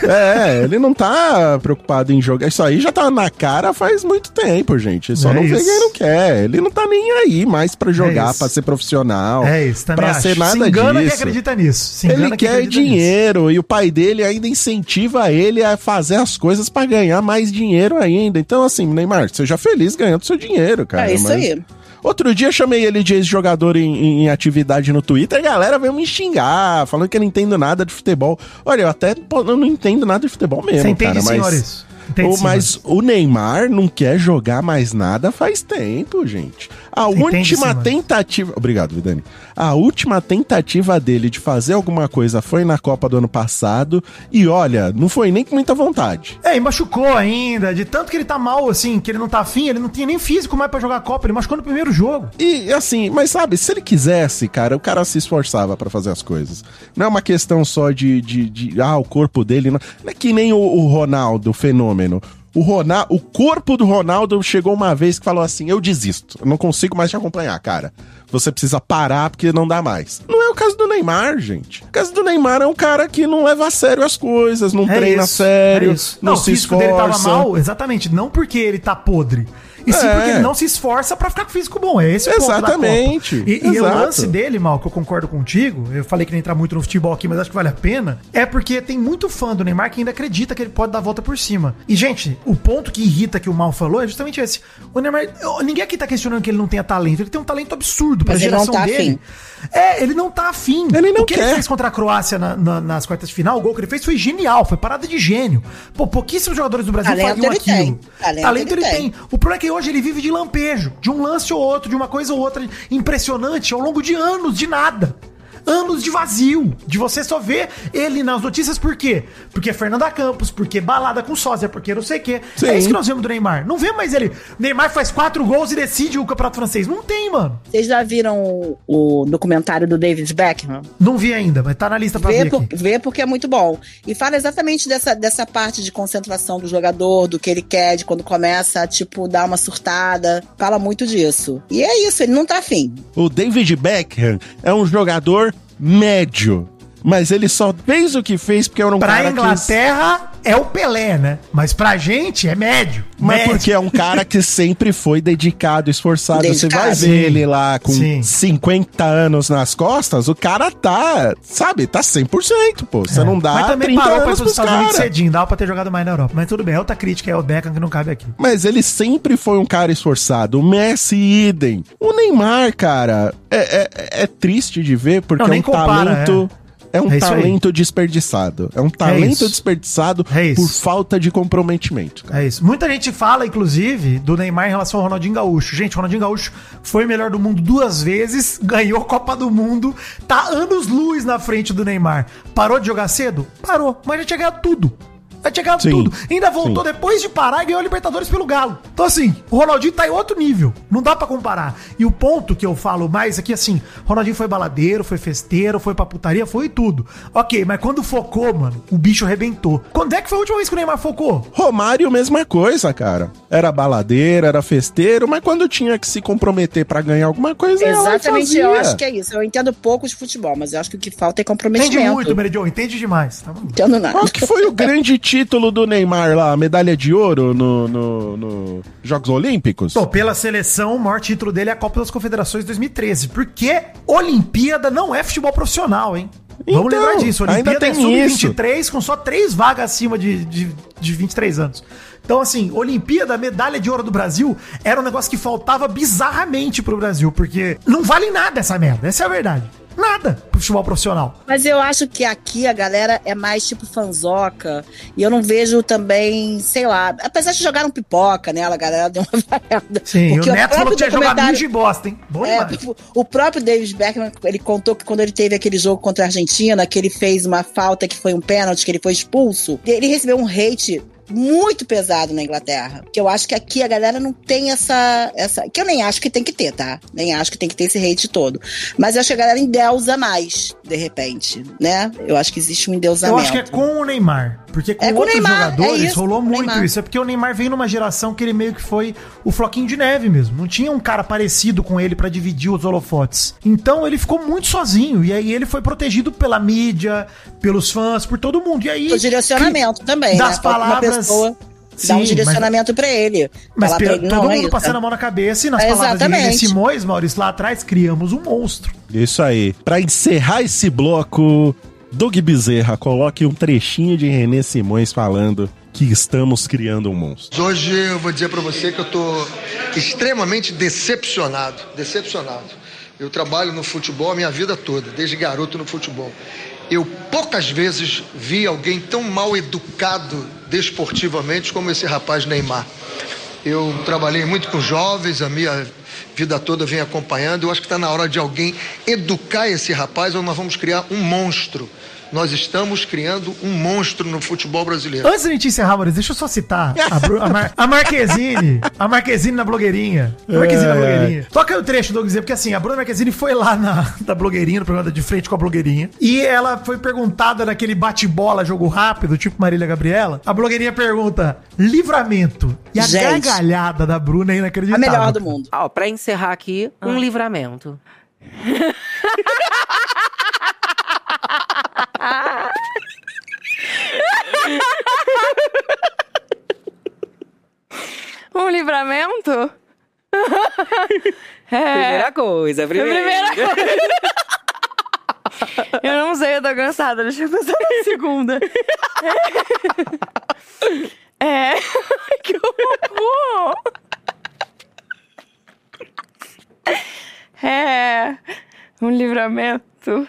É, ele não tá preocupado em jogar. Isso aí já tá na cara faz muito tempo, gente. Só É não vê quem não quer. Ele não tá nem aí mais pra jogar, isso. pra ser profissional. É isso, também Pra acho. ser nada Se engana disso. quem acredita nisso. Se engana Ele quer acredita nisso. dinheiro e o pai dele ainda incentiva ele a fazer as coisas pra ganhar mais dinheiro ainda. Então, assim, Neymar, seja feliz ganhando seu dinheiro, cara. é isso mas- aí. Outro dia eu chamei ele de ex-jogador em, em- atividade no Twitter a galera veio me xingar, falando que eu não entendo nada de futebol. Olha, eu até eu não entendo nada de futebol mesmo, Você entende cara, mas... O- mas o Neymar não quer jogar mais nada faz tempo, gente. A última tentativa. Obrigado, Vidani. A última tentativa dele de fazer alguma coisa foi na Copa do ano passado. E olha, não foi nem com muita vontade. É, e machucou ainda, de tanto que ele tá mal, assim, que ele não tá afim, ele não tinha nem físico mais pra jogar a Copa, ele machucou no primeiro jogo. E assim, mas sabe, se ele quisesse, cara, o cara se esforçava pra fazer as coisas. Não é uma questão só de, de, de- ah, o corpo dele. Não, não é que nem o, o Ronaldo, o fenômeno. O, Ronaldo, o corpo do Ronaldo chegou uma vez que falou assim: eu desisto, eu não consigo mais te acompanhar, cara. Você precisa parar porque não dá mais. Não é o caso do Neymar, gente. O caso do Neymar é um cara que não leva a sério as coisas, não É treina isso, sério, é não, o se físico esforça. dele tava mal, exatamente, não porque ele tá podre. E sim É. porque ele não se esforça pra ficar com físico bom. É esse o ponto da Exatamente, Copa. E, e o lance dele, mal, que eu concordo contigo, eu falei que não entrar muito no futebol aqui, mas acho que vale a pena, é porque tem muito fã do Neymar que ainda acredita que ele pode dar a volta por cima. E, gente, o ponto que irrita que o Mal falou é justamente esse. O Neymar, ninguém aqui tá questionando que ele não tenha talento, ele tem um talento absurdo pra Mas ele não geração tá dele. afim. É, ele não tá afim. Ele não o que quer. ele fez contra a Croácia na- na- nas quartas de final, o gol que ele fez foi genial, foi parada de gênio. Pô, pouquíssimos jogadores do Brasil Talento fariam ele aquilo. tem. Talento ele, ele tem. tem. O problema é que hoje ele vive de lampejo, de um lance ou outro, de uma coisa ou outra impressionante ao longo de anos, de nada. Anos de vazio, de você só ver ele nas notícias, por quê? Porque é Fernanda Campos, porque balada com sósia, porque não sei o quê. Sim. É isso que nós vemos do Neymar. Não vê mais ele. Neymar faz quatro gols e decide o campeonato francês. Não tem, mano. Vocês já viram o, o documentário do David Beckham? Não vi ainda, mas tá na lista pra Vê, ver por- aqui. vê porque é muito bom. E fala exatamente dessa, dessa parte de concentração do jogador, do que ele quer, de quando começa a, tipo, dar uma surtada. Fala muito disso. E é isso, ele não tá afim. O David Beckham é um jogador médio. Mas ele só fez o que fez porque era um Pra cara Inglaterra é o Pelé, né? Mas pra gente é médio. que... Mas médio. porque é um cara que sempre foi dedicado, esforçado. Você vai Dedicado. ver ele lá com Sim. 50 anos nas costas, o cara tá, sabe, tá 100%, pô. Você não dá É. Mas também 30 parou pra ir anos pros Estados Unidos caras. cedinho, dava pra ter jogado mais na Europa. Mas tudo bem, é outra crítica, é o Beckham que não cabe aqui. Mas ele sempre foi um cara esforçado. O Messi, idem. O Neymar, cara, é, é, é triste de ver porque Não, é um compara, talento. É um É isso aí. talento desperdiçado. É um talento desperdiçado É isso. por falta de comprometimento. cara. É isso. Muita gente fala, inclusive, do Neymar em relação ao Ronaldinho Gaúcho. Gente, o Ronaldinho Gaúcho foi melhor do mundo duas vezes, ganhou a Copa do Mundo, tá anos luz na frente do Neymar. Parou de jogar cedo? Parou, mas já tinha ganhado tudo. Tinha ganhado Sim. tudo. Ainda voltou Sim. depois de parar e ganhou a Libertadores pelo Galo. Então, assim, o Ronaldinho tá em outro nível. Não dá pra comparar. E o ponto que eu falo mais aqui, assim, Ronaldinho foi baladeiro, foi festeiro, foi pra putaria, foi tudo. Ok, mas quando focou, mano, o bicho arrebentou. Quando é que foi a última vez que o Neymar focou? Romário, mesma coisa, cara. Era baladeiro, era festeiro, mas quando tinha que se comprometer pra ganhar alguma coisa, Exatamente, eu acho que é isso. Eu entendo pouco de futebol, mas eu acho que o que falta é comprometimento. Entende muito, Meridion, entende demais. Tá bom. Entendo nada. Qual que foi o grande título do Neymar lá? A medalha de ouro no, no, no Jogos Olímpicos? Pô, pela seleção, o maior título dele é a Copa das Confederações 2013. Porque Olimpíada não é futebol profissional, hein? Vamos Então, lembrar disso. ainda Olimpíada é tem sub-23 com só três vagas acima de, de, de 23 anos. Então, assim, Olimpíada, medalha de ouro do Brasil, era um negócio que faltava bizarramente pro Brasil, porque não vale nada essa merda. Essa é a verdade. Nada pro futebol profissional. Mas eu acho que aqui a galera é mais tipo fanzoca. E eu não vejo também, sei lá. Apesar de jogar um pipoca, né? A galera deu uma variada. Sim, Porque o Neto falou próprio que tinha jogado documentário- ninja e bosta, hein? Bom É, o próprio David Beckham, ele contou que quando ele teve aquele jogo contra a Argentina, que ele fez uma falta que foi um pênalti, que ele foi expulso, ele recebeu um hate muito pesado na Inglaterra. Que eu acho que aqui a galera não tem essa, essa. Que eu nem acho que tem que ter, tá? Nem acho que tem que ter esse hate todo. Mas eu acho que a galera endeusa mais, de repente, né? Eu acho que existe um Eu endeusamento. acho que é com o Neymar. Porque com É com outros Neymar, jogadores é isso, rolou muito Neymar. isso. É porque o Neymar veio numa geração que ele meio que foi o floquinho de neve mesmo. Não tinha um cara parecido com ele pra dividir os holofotes. Então ele ficou muito sozinho. E aí ele foi protegido pela mídia, pelos fãs, por todo mundo. E aí. O direcionamento também, das né? Palavras- pessoa Sim, dar um mas- direcionamento pra ele. Mas pra ele, todo não, é mundo isso. passando a mão na cabeça e nas É, palavras de René exatamente. Simões, Maurício, lá atrás, criamos um monstro. Isso aí. Pra encerrar esse bloco, Doug Bezerra, coloque um trechinho de René Simões falando que estamos criando um monstro. Hoje eu vou dizer pra você que eu tô extremamente decepcionado, decepcionado. Eu trabalho no futebol a minha vida toda, desde garoto no futebol. Eu poucas vezes vi alguém tão mal educado desportivamente como esse rapaz Neymar. Eu trabalhei muito com jovens, a minha vida toda vem acompanhando. Eu acho que está na hora de alguém educar esse rapaz ou nós vamos criar um monstro. Nós estamos criando um monstro no futebol brasileiro. Antes da gente encerrar, Maurício, deixa eu só citar a, Bru- a, Mar- a Marquezine. A Marquezine na blogueirinha. A Marquezine na Ai, ai. blogueirinha. Toca o trecho, Doug, porque assim, a Bruna Marquezine foi lá na, na blogueirinha, no programa de frente com a blogueirinha. E ela foi perguntada naquele bate-bola, jogo rápido, tipo Marília Gabriela. A blogueirinha pergunta: livramento. E a Gente. gargalhada da Bruna é A inacreditável. melhor do mundo. Ó, pra encerrar aqui, um livramento. Um livramento? Primeira coisa, primeira. Primeira coisa. Eu não sei, eu tô cansada. Deixa eu pensar na segunda. É. Que horror! É. Um livramento.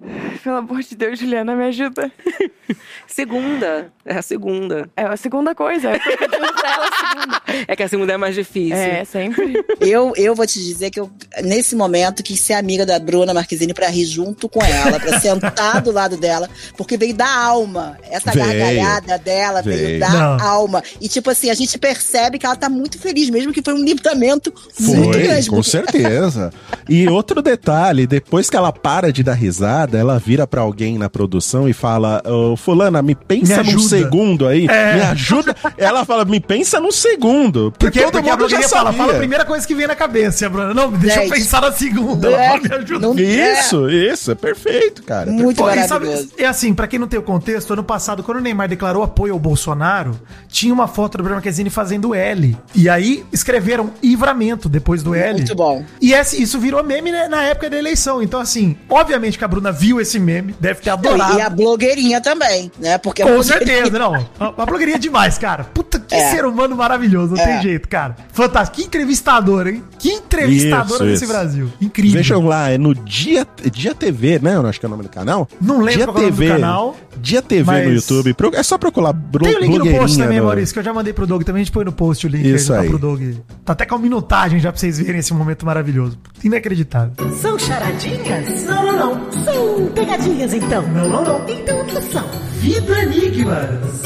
Pelo amor de Deus, Juliana, me ajuda. Segunda. É a segunda. É a segunda coisa. Eu tô pedindo pra ela a segunda. É que a segunda é mais difícil. É, sempre. Eu, eu vou te dizer que eu, nesse momento, quis ser amiga da Bruna Marquezine pra rir junto com ela, pra sentar do lado dela, porque veio da alma. Essa Veio. gargalhada dela veio, Veio. da Não. alma. E, tipo assim, a gente percebe que ela tá muito feliz, mesmo que foi um livramento muito Foi, grande. com certeza. E outro detalhe, depois que ela para de dar risada, ela vira pra alguém na produção e fala: Ô, Fulana, me pensa Me num ajuda." segundo aí. É. Me ajuda. ela fala: Me pensa num segundo. Porque, todo porque a mundo já blogueirinha fala, sabia. fala a primeira coisa que vem na cabeça, e a Bruna. Não, deixa eu pensar na segunda. Ela É, fala, me ajuda. não- Isso, isso, é perfeito, cara. Muito Pô, e sabe- maravilhoso. é assim, pra quem não tem o contexto, ano passado, quando o Neymar declarou apoio ao Bolsonaro, tinha uma foto do Bruno Marquezine fazendo L. E aí escreveram livramento depois do L. Muito bom. E esse- isso virou meme né, na época da eleição. Então, assim, obviamente que a Bruna viu esse meme, deve ter adorado. E a blogueirinha também, né? Porque a Com blogueirinha- certeza, não. A, a blogueirinha é demais, cara. Puta, que É. ser humano maravilhoso, não É. tem jeito, cara. Fantástico. Que entrevistador, hein? Que entrevistadora Isso, desse isso. Brasil. Incrível. Deixa eu lá, é no Dia, Dia TV, né? Eu acho que é o nome do canal. Não lembro Dia qual é o nome do TV. canal, Dia TV mas- no YouTube. É só procurar bro, Tem o link no post blogueirinha também, no- Maurício, que eu já mandei pro Doug. Também a gente põe no post o link Isso tá aí. pro Doug. Tá até com a minutagem já pra vocês verem esse momento maravilhoso. Inacreditável. São charadinhas? Não, não, não. São pegadinhas então. Não, não, não. Então o que são? Vida Enigmas.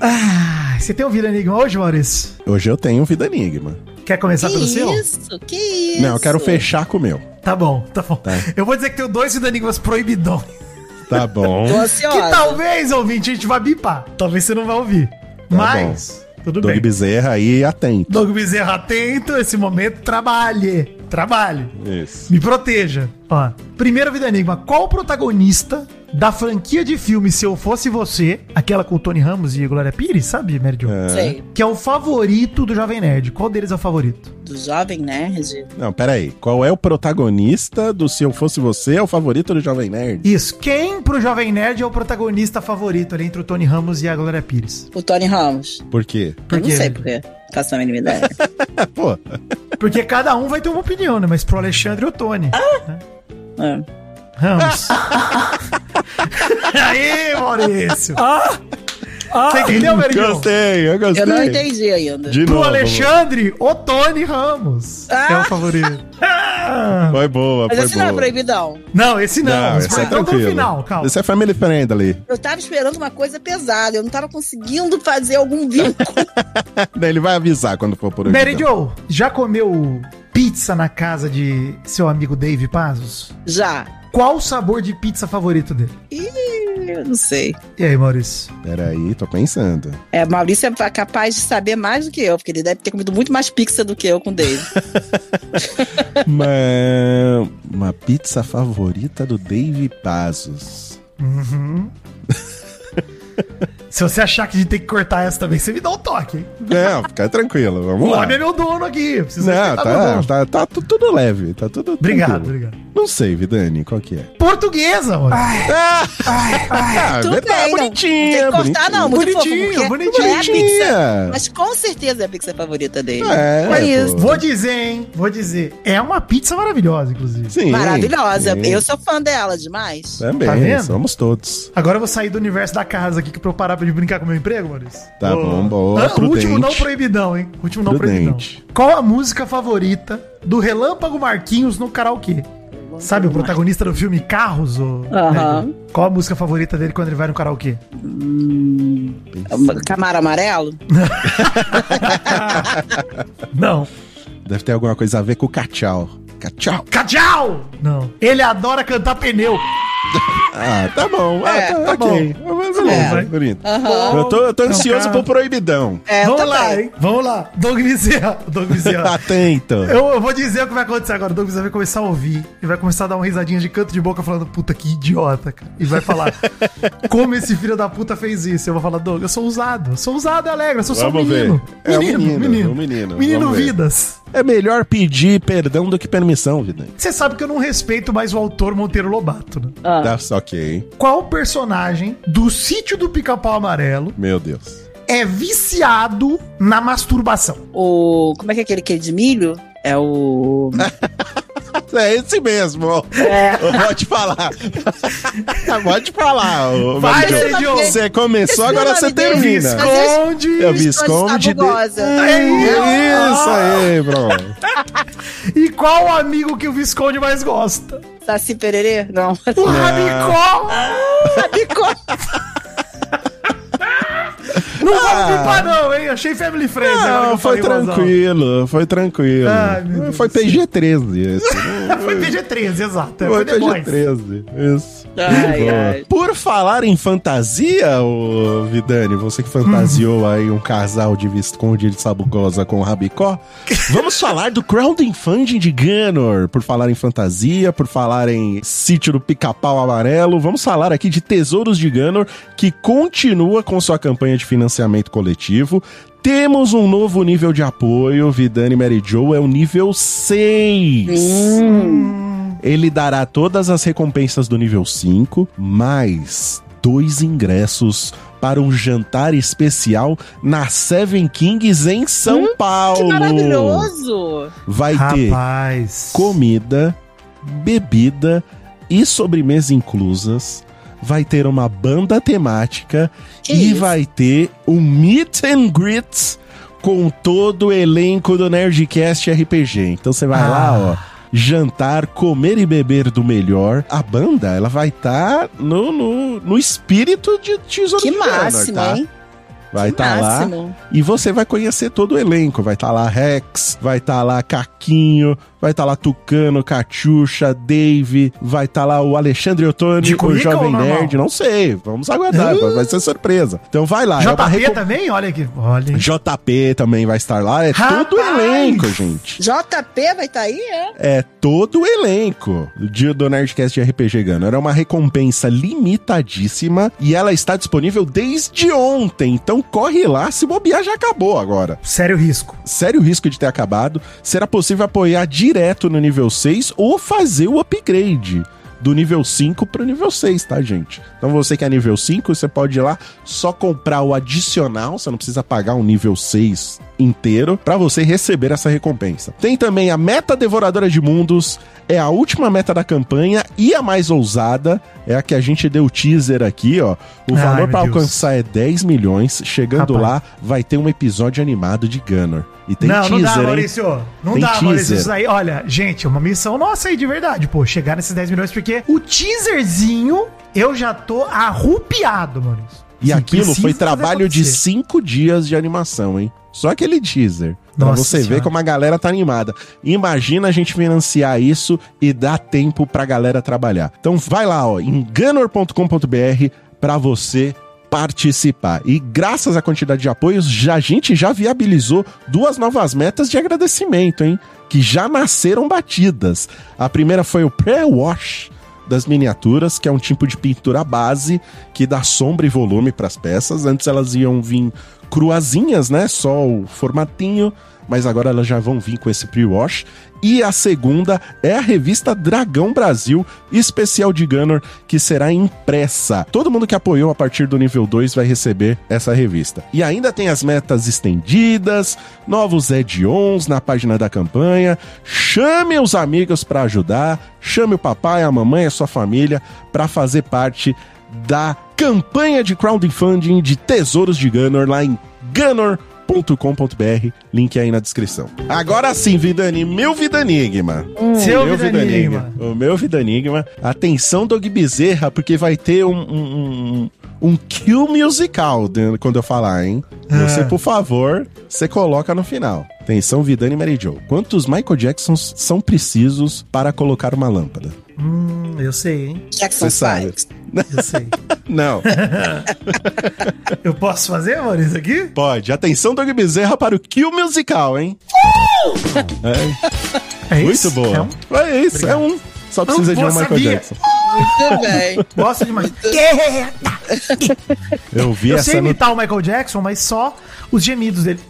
Ah, você tem ouvido Enigma hoje, Maurício? Hoje eu tenho Vida Enigma. Quer começar Que pelo seu? isso? Que isso? Não, eu quero fechar com o meu. Tá bom, tá bom. Eu vou dizer que tenho dois Vida Enigmas proibidões. Tá bom. Que talvez, ouvinte, a gente vai bipar. Talvez você não vai ouvir. Mas, tudo Doug bem. Bezerra aí, atento. Doug Bezerra, atento, esse momento, trabalhe. Trabalhe. Isso. Me proteja. Ó, primeiro vida enigma. Qual o protagonista da franquia de filme Se Eu Fosse Você, aquela com o Tony Ramos e Glória Pires, sabe, Mary Jo? Sei. Que é o favorito do Jovem Nerd. Qual deles é o favorito? Do Jovem Nerd. Não, peraí. Qual é o protagonista do Se Eu Fosse Você é o favorito do Jovem Nerd? Isso. Quem pro Jovem Nerd é o protagonista favorito ali entre o Tony Ramos e a Glória Pires? O Tony Ramos. Por quê? Por eu quê? não sei por quê. Faço a mínima ideia. Pô. Porque cada um vai ter uma opinião, né? Mas pro Alexandre e o Tony. né? É. Ramos. Aí, Maurício. Você entendeu, Mary Jo? Gostei, eu gostei. Eu não entendi ainda. De Pro novo. Alexandre, o Tony Ramos. É o favorito. Ah. Foi boa, Mas foi esse não é boa. proibidão. Não, esse não. Não, esse é então tranquilo. final, calma. Esse é family friendly. Eu tava esperando uma coisa pesada. Eu não tava conseguindo fazer algum vínculo. Daí Ele vai avisar quando for por Mary Jo, já comeu pizza na casa de seu amigo Dave Pazos? Já. Qual o sabor de pizza favorito dele? Ih, eu não sei. E aí, Maurício? Peraí, tô pensando. É, Maurício é capaz de saber mais do que eu, porque ele deve ter comido muito mais pizza do que eu com o Dave. uma, uma pizza favorita do Dave Pazos. Uhum. Se você achar que a gente tem que cortar essa também, você me dá um toque, hein? Não, fica tranquilo, O vamos lá. homem é meu dono aqui. Preciso Não, tá, dono. tá, tá tu- tudo leve, tá tudo Obrigado, tranquilo. obrigado. Não sei, Vidani, qual que é? Portuguesa, mano. Ah, Tudo verdade, bem, não. bonitinha, Não tem que cortar, não. Muito Bonitinho, fofo. porque bonitinho. É a pizza. Bonitinha. Mas com certeza é a pizza favorita dele. É, É isso. pô. Vou dizer, hein? Vou dizer. É uma pizza maravilhosa, inclusive. Sim. Maravilhosa. sim. Eu sou fã dela demais. Também, Tá vendo? somos todos. Agora eu vou sair do universo da casa aqui que pra eu parar de brincar com o meu emprego, Maurício. Tá bom, boa, Ah, o último não proibidão, hein? Último não Prudente. proibidão. Qual a música favorita do Relâmpago Marquinhos no karaokê? Sabe o protagonista do filme Carros? O... Aham. Qual a música favorita dele quando ele vai no karaokê? Camaro amarelo? Não. Deve ter alguma coisa a ver com o cachau. Cachau. Cajal! Não. Ele adora cantar pneu. Ah, tá bom. Ah, É, tá, tá ok. Beleza, É. bonito. Aham. Eu tô, eu tô ansioso cara. pro proibidão. É, Vamos também. lá, hein? Vamos lá. Doug Bezerra. Doug Bezerra. Atento. Eu, eu vou dizer o que vai acontecer agora. O Doug Bezerra vai começar a ouvir e vai começar a dar uma risadinha de canto de boca falando, puta, que idiota, cara. E vai falar, como esse filho da puta fez isso? Eu vou falar, Doug, eu sou usado. Eu sou usado e alegre, eu sou só um menino. ver. É um Menino, menino, menino. um menino. Menino Vamos ver. vidas. É melhor pedir perdão do que permissão, Vidani. Você sabe que eu não respeito mais o autor Monteiro Lobato, né? Ah. Tá, ok. Qual personagem do sítio do Pica-Pau Amarelo Meu Deus. é viciado na masturbação? O. Como é que é aquele que de milho? É o. É esse mesmo. É. Pode falar. Pode falar. Vai, Mary Jo. Sergio. Você começou, Esse agora você termina. Visconde. É o Visconde de... Tabugosa. É Isso aí, bro. E qual o amigo que o Visconde mais gosta? Saci Pererê? Não. O Rabicó! Rabicó. Não vamos pipar não, hein? Achei family friend. Não, foi tranquilo, foi tranquilo. Ai, Deus foi do céu. PG-13 esse. Não Foi PG-13, exato. Foi Foi Boys. PG-13, isso. Ai, ai. Por falar em fantasia, ô Vidani, você que fantasiou aí um casal de Visconde de Sabugosa com o Rabicó, vamos falar do crowdfunding de Gunor. Por falar em fantasia, por falar em sítio do pica-pau amarelo, vamos falar aqui de Tesouros de Gunor, que continua com sua campanha de financiamento coletivo. Temos um novo nível de apoio, Vidani Mary Joe é o nível 6. Ele dará todas as recompensas do nível 5, mais dois ingressos para um jantar especial na Seven Kings em São Que Paulo. maravilhoso! Vai ter Rapaz. comida, bebida e sobremesa inclusas. Vai ter uma banda temática Que e isso? vai ter um meet and greet com todo o elenco do Nerdcast RPG. Então você vai Ah. lá, ó, jantar, comer e beber do melhor. A banda, ela vai estar no, no, no espírito de Tesouro Que de máximo, tá? hein? Vai estar lá máximo. e você vai conhecer todo o elenco. Vai estar lá Rex, vai estar lá Caquinho, vai estar lá Tucano, Catiuxa, Dave, vai estar lá o Alexandre Ottoni, De o Jovem? Nerd, não sei. Vamos aguardar, vai ser surpresa. Então vai lá. é JP recom- também? Olha aqui. Olha. JP também vai estar lá. É todo o Rapaz! elenco, gente. JP vai estar aí, é? É todo o elenco do dia do Nerdcast de RPG Gunner. É uma recompensa limitadíssima e ela está disponível desde ontem. Então corre lá, se bobear já acabou agora. Sério risco. Sério risco de ter acabado. Será possível apoiar direto no nível 6 ou fazer o upgrade do nível 5 para o nível 6, tá, gente? Então você que é nível 5, você pode ir lá só comprar o adicional, você não precisa pagar um nível 6 inteiro para você receber essa recompensa. Tem também a meta devoradora de mundos, é a última meta da campanha e a mais ousada, é a que a gente deu o teaser aqui, ó. O Ai, valor para alcançar é 10 milhões. Chegando Rapaz. lá, vai ter um episódio animado de Gunner. E tem não, teaser, não dá, hein? Maurício. Não Tem dá, teaser. Maurício. Isso aí, olha, gente, é uma missão nossa aí de verdade, pô. Chegar nesses 10 milhões, porque o teaserzinho eu já tô arrupiado, Maurício. E Sim, aquilo foi trabalho de cinco dias de animação, hein? Só aquele teaser. Pra Nossa você ver Senhora. como a galera tá animada. Imagina a gente financiar isso e dar tempo pra galera trabalhar. Então vai lá, ó, enganor.com.br pra você participar. E graças à quantidade de apoios, já, a gente já viabilizou duas novas metas de agradecimento, hein? Que já nasceram batidas. A primeira foi o pré-wash das miniaturas, que é um tipo de pintura base que dá sombra e volume para as peças. Antes elas iam vir cruazinhas, né? Só o formatinho, mas agora elas já vão vir com esse pre-wash. E a segunda é a revista Dragão Brasil, especial de Gunner, que será impressa. Todo mundo que apoiou a partir do nível 2 vai receber essa revista. E ainda tem as metas estendidas, novos add-ons na página da campanha. Chame os amigos para ajudar, chame o papai, a mamãe, a sua família para fazer parte da campanha de crowdfunding de Tesouros de Gunner lá em Gunner.com.br, link aí na descrição. Agora sim, Vidani, meu Vida Enigma. Seu meu Vida Enigma. O meu Vida Enigma. Atenção, Doug Bezerra, porque vai ter um, um, um, um kill musical quando eu falar, hein? Você, por favor, você coloca no final. Atenção, Vidani e Mary Jo. Quantos Michael Jacksons são precisos para colocar uma lâmpada? Hum, eu sei, hein? Jackson Você sabe. Eu sei. Não. eu posso fazer, Maurício, aqui? Pode. Atenção, Doug Bezerra, para o kill musical, hein? É, É muito isso? boa. É um? É isso, é um. Só precisa de um Michael sabia. Jackson. Muito bem. Gosto demais. Eu vi Eu essa sei no... imitar o Michael Jackson, mas só os gemidos dele.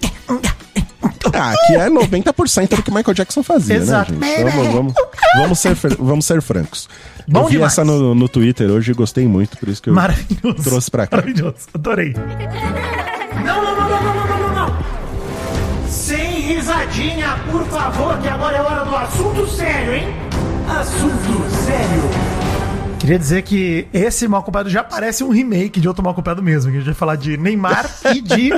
Ah, que é 90% do que Michael Jackson fazia, né, Exato. né, gente? Vamos, é, né? vamos, vamos, ser, vamos ser francos. Bom eu vi demais. essa no, no Twitter hoje e gostei muito, por isso que eu maravilhoso, trouxe pra cá. Maravilhoso, adorei. Não, não, não, não, não, não, não, não. Sem risadinha, por favor, que agora é hora do assunto sério, hein? Assunto sério. Queria dizer que esse Mal Acompanhado já parece um remake de outro Mal Acompanhado mesmo. Que a gente vai falar de Neymar e de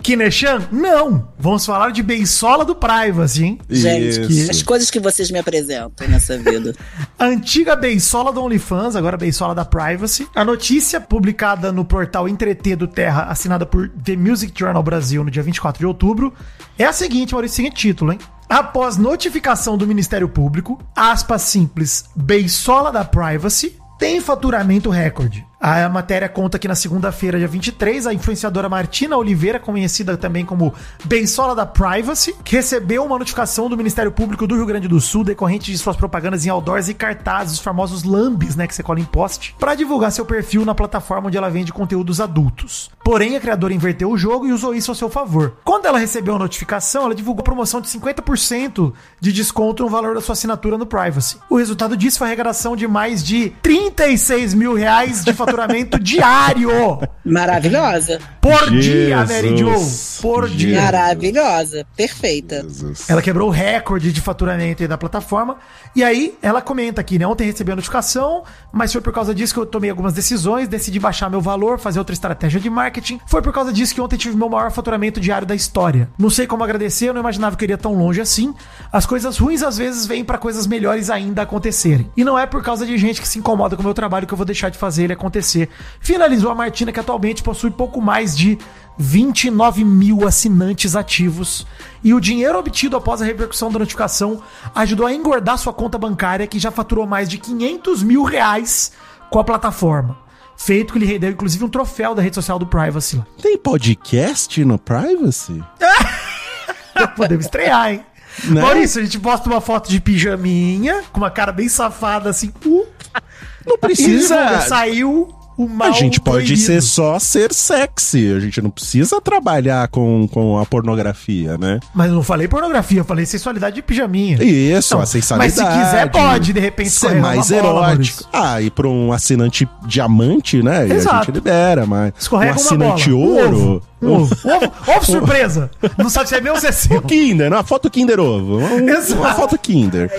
Kineshan. Não! Vamos falar de Beisola do Privacy, hein? Gente, Isso. as coisas que vocês me apresentam nessa vida. Antiga Beisola do OnlyFans, agora Beisola da Privacy. A notícia publicada no portal Entreter do Terra, assinada por The Music Journal Brasil no dia 24 de outubro, é a seguinte, Maurício, seguinte título, hein? Após notificação do Ministério Público, aspas simples, Beisola da Privacy tem faturamento recorde. A matéria conta que na segunda-feira, dia 23, a influenciadora Martina Oliveira, conhecida também como Beisola da Privacy, recebeu uma notificação do Ministério Público do Rio Grande do Sul decorrente de suas propagandas em outdoors e cartazes, os famosos lambes, né, que você cola em poste, para divulgar seu perfil na plataforma onde ela vende conteúdos adultos. Porém, a criadora inverteu o jogo e usou isso a seu favor. Quando ela recebeu a notificação, ela divulgou promoção de 50% de desconto no valor da sua assinatura no Privacy. O resultado disso foi a arrecadação de mais de 36 mil reais de faturamento diário Maravilhosa. por dia, Jesus. Mary Jo. Por Jesus. dia. Maravilhosa. Perfeita. Ela quebrou o recorde de faturamento da plataforma. E aí, ela comenta aqui, né? Ontem recebi a notificação, mas foi por causa disso que eu tomei algumas decisões, decidi baixar meu valor, fazer outra estratégia de marketing. Foi por causa disso que ontem tive meu maior faturamento diário da história. Não sei como agradecer, eu não imaginava que eu iria tão longe assim. As coisas ruins às vezes vêm pra coisas melhores ainda acontecerem. E não é por causa de gente que se incomoda com o meu trabalho que eu vou deixar de fazer ele acontecer. Finalizou a Martina, que atualmente possui pouco mais de 29 mil assinantes ativos. E o dinheiro obtido após a repercussão da notificação ajudou a engordar sua conta bancária, que já faturou mais de 500 mil reais com a plataforma. Feito que lhe rendeu, inclusive, um troféu da rede social do Privacy lá. Tem podcast no Privacy? Podemos estrear, hein? Né? Maurício, a gente posta uma foto de pijaminha, com uma cara bem safada, assim. Uh, Não precisa. saiu o mal A gente pode proibido. ser só ser sexy. A gente não precisa trabalhar com, com a pornografia, né? Mas eu não falei pornografia, eu falei sensualidade de pijaminha. Isso, Não, a sensualidade. mas se quiser, pode, de repente, ser escorregar mais bola, erótico. Maurício. ah, e pra um assinante diamante, né? E a Exato. gente libera, mas. Escorrega um assinante bola. Um ouro. ovo. Um ovo. Ovo, ovo surpresa. Não sabe se é meu ou se é seu. Kinder, uma foto Kinder Ovo. Um- Exato. Uma foto Kinder.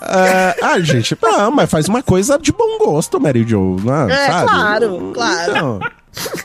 Ah, ah, gente, não, mas faz uma coisa de bom gosto, Mary Jo. Né, É, sabe? claro, claro. Então,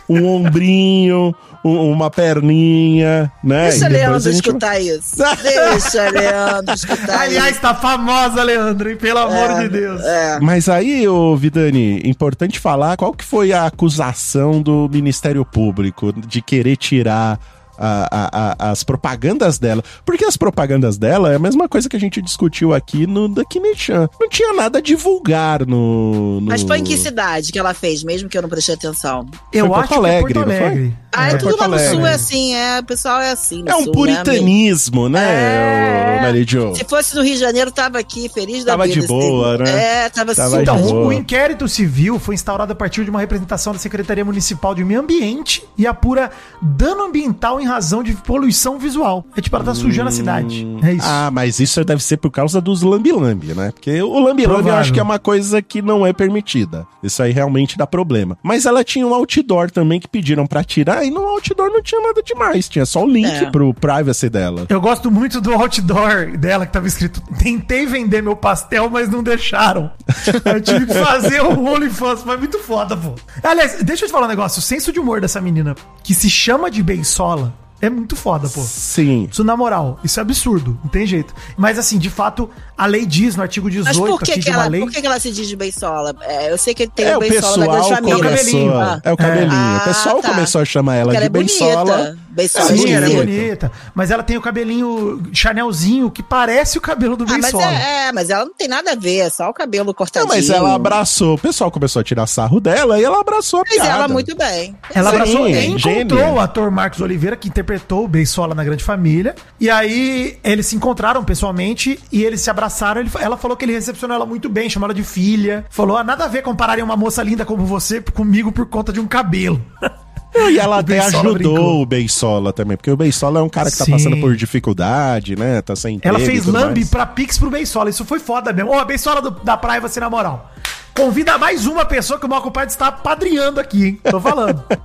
um ombrinho, um- uma perninha, né? Deixa Leandro gente- escutar isso. Deixa Leandro escutar Aliás, isso. tá famosa, Leandro, hein? Pelo amor de Deus. É. Mas aí, ô Vidani, importante falar qual que foi a acusação do Ministério Público de querer tirar a- a- a- as propagandas dela. Porque as propagandas dela é a mesma coisa que a gente discutiu aqui no da Kinichan. Não tinha nada a divulgar no. no... Mas foi em que cidade que ela fez, mesmo que eu não prestei atenção? Eu Porto acho Alegre, que é não Porto foi? Alegre. Ah, é, É, tudo Porto lá no Alegre. sul é assim, é. O pessoal é assim. no É um sul, né, puritanismo, né, É. ô, Mary Jo? Se fosse do Rio de Janeiro, tava aqui, feliz da Tava vida. de boa, assim. né? É, tava, Tava Então, boa. o inquérito civil foi instaurado a partir de uma representação da Secretaria Municipal de Meio Ambiente e apura dano ambiental em razão de poluição visual. É tipo, ela tá sujando a cidade. É isso. Ah, mas isso deve ser por causa dos lambi-lambi, né? Porque o lambi-lambi eu acho que é uma coisa que não é permitida. Isso aí realmente dá problema. Mas ela tinha um outdoor também que pediram pra tirar e no outdoor não tinha nada demais. Tinha só o link É. pro privacy dela. Eu gosto muito do outdoor dela que tava escrito: Tentei vender meu pastel, mas não deixaram. Eu tive que fazer o OnlyFans, mas muito foda, pô. Aliás, deixa eu te falar um negócio: o senso de humor dessa menina, que se chama de Beisola, é muito foda, pô. Sim. Isso na moral, isso é absurdo, não tem jeito. Mas assim, de fato, a lei diz no artigo 18 Mas por que, aqui que de uma ela, lei. por que, que ela se diz de beisola? É, eu sei que tem É o beisola da grande família. começou. Ah, É o cabelinho. Ah, o pessoal tá. começou a chamar ela Porque de ela é beisola. bonita. Beisola Sim, ela é bonita. Mas ela tem o cabelinho Chanelzinho que parece o cabelo do Ah, mas é, é, mas ela não tem nada a ver, é só o cabelo Não, cortadinho. mas ela abraçou. O pessoal começou a tirar sarro dela e ela abraçou a Mas piada. ela muito bem. Ela Sim, abraçou e encontrou gênia. o ator Marcos Oliveira, que interpretou o Beisola na Grande Família. E aí eles se encontraram pessoalmente e eles se abraçaram. Ele- ela falou que ele recepcionou ela muito bem, chamou ela de filha. Falou: ah, nada a ver compararem uma moça linda como você comigo por conta de um cabelo. E ela até ajudou brincou. o Beisola também, porque o Beisola é um cara que tá Sim. passando por dificuldade, né? Tá sem Ela fez lambe mais. pra Pix pro Beisola. Isso foi foda mesmo. Ó, Beisola do- da praia, você na moral. Convida mais uma pessoa que o Party está padrinhando aqui, hein? Tô falando.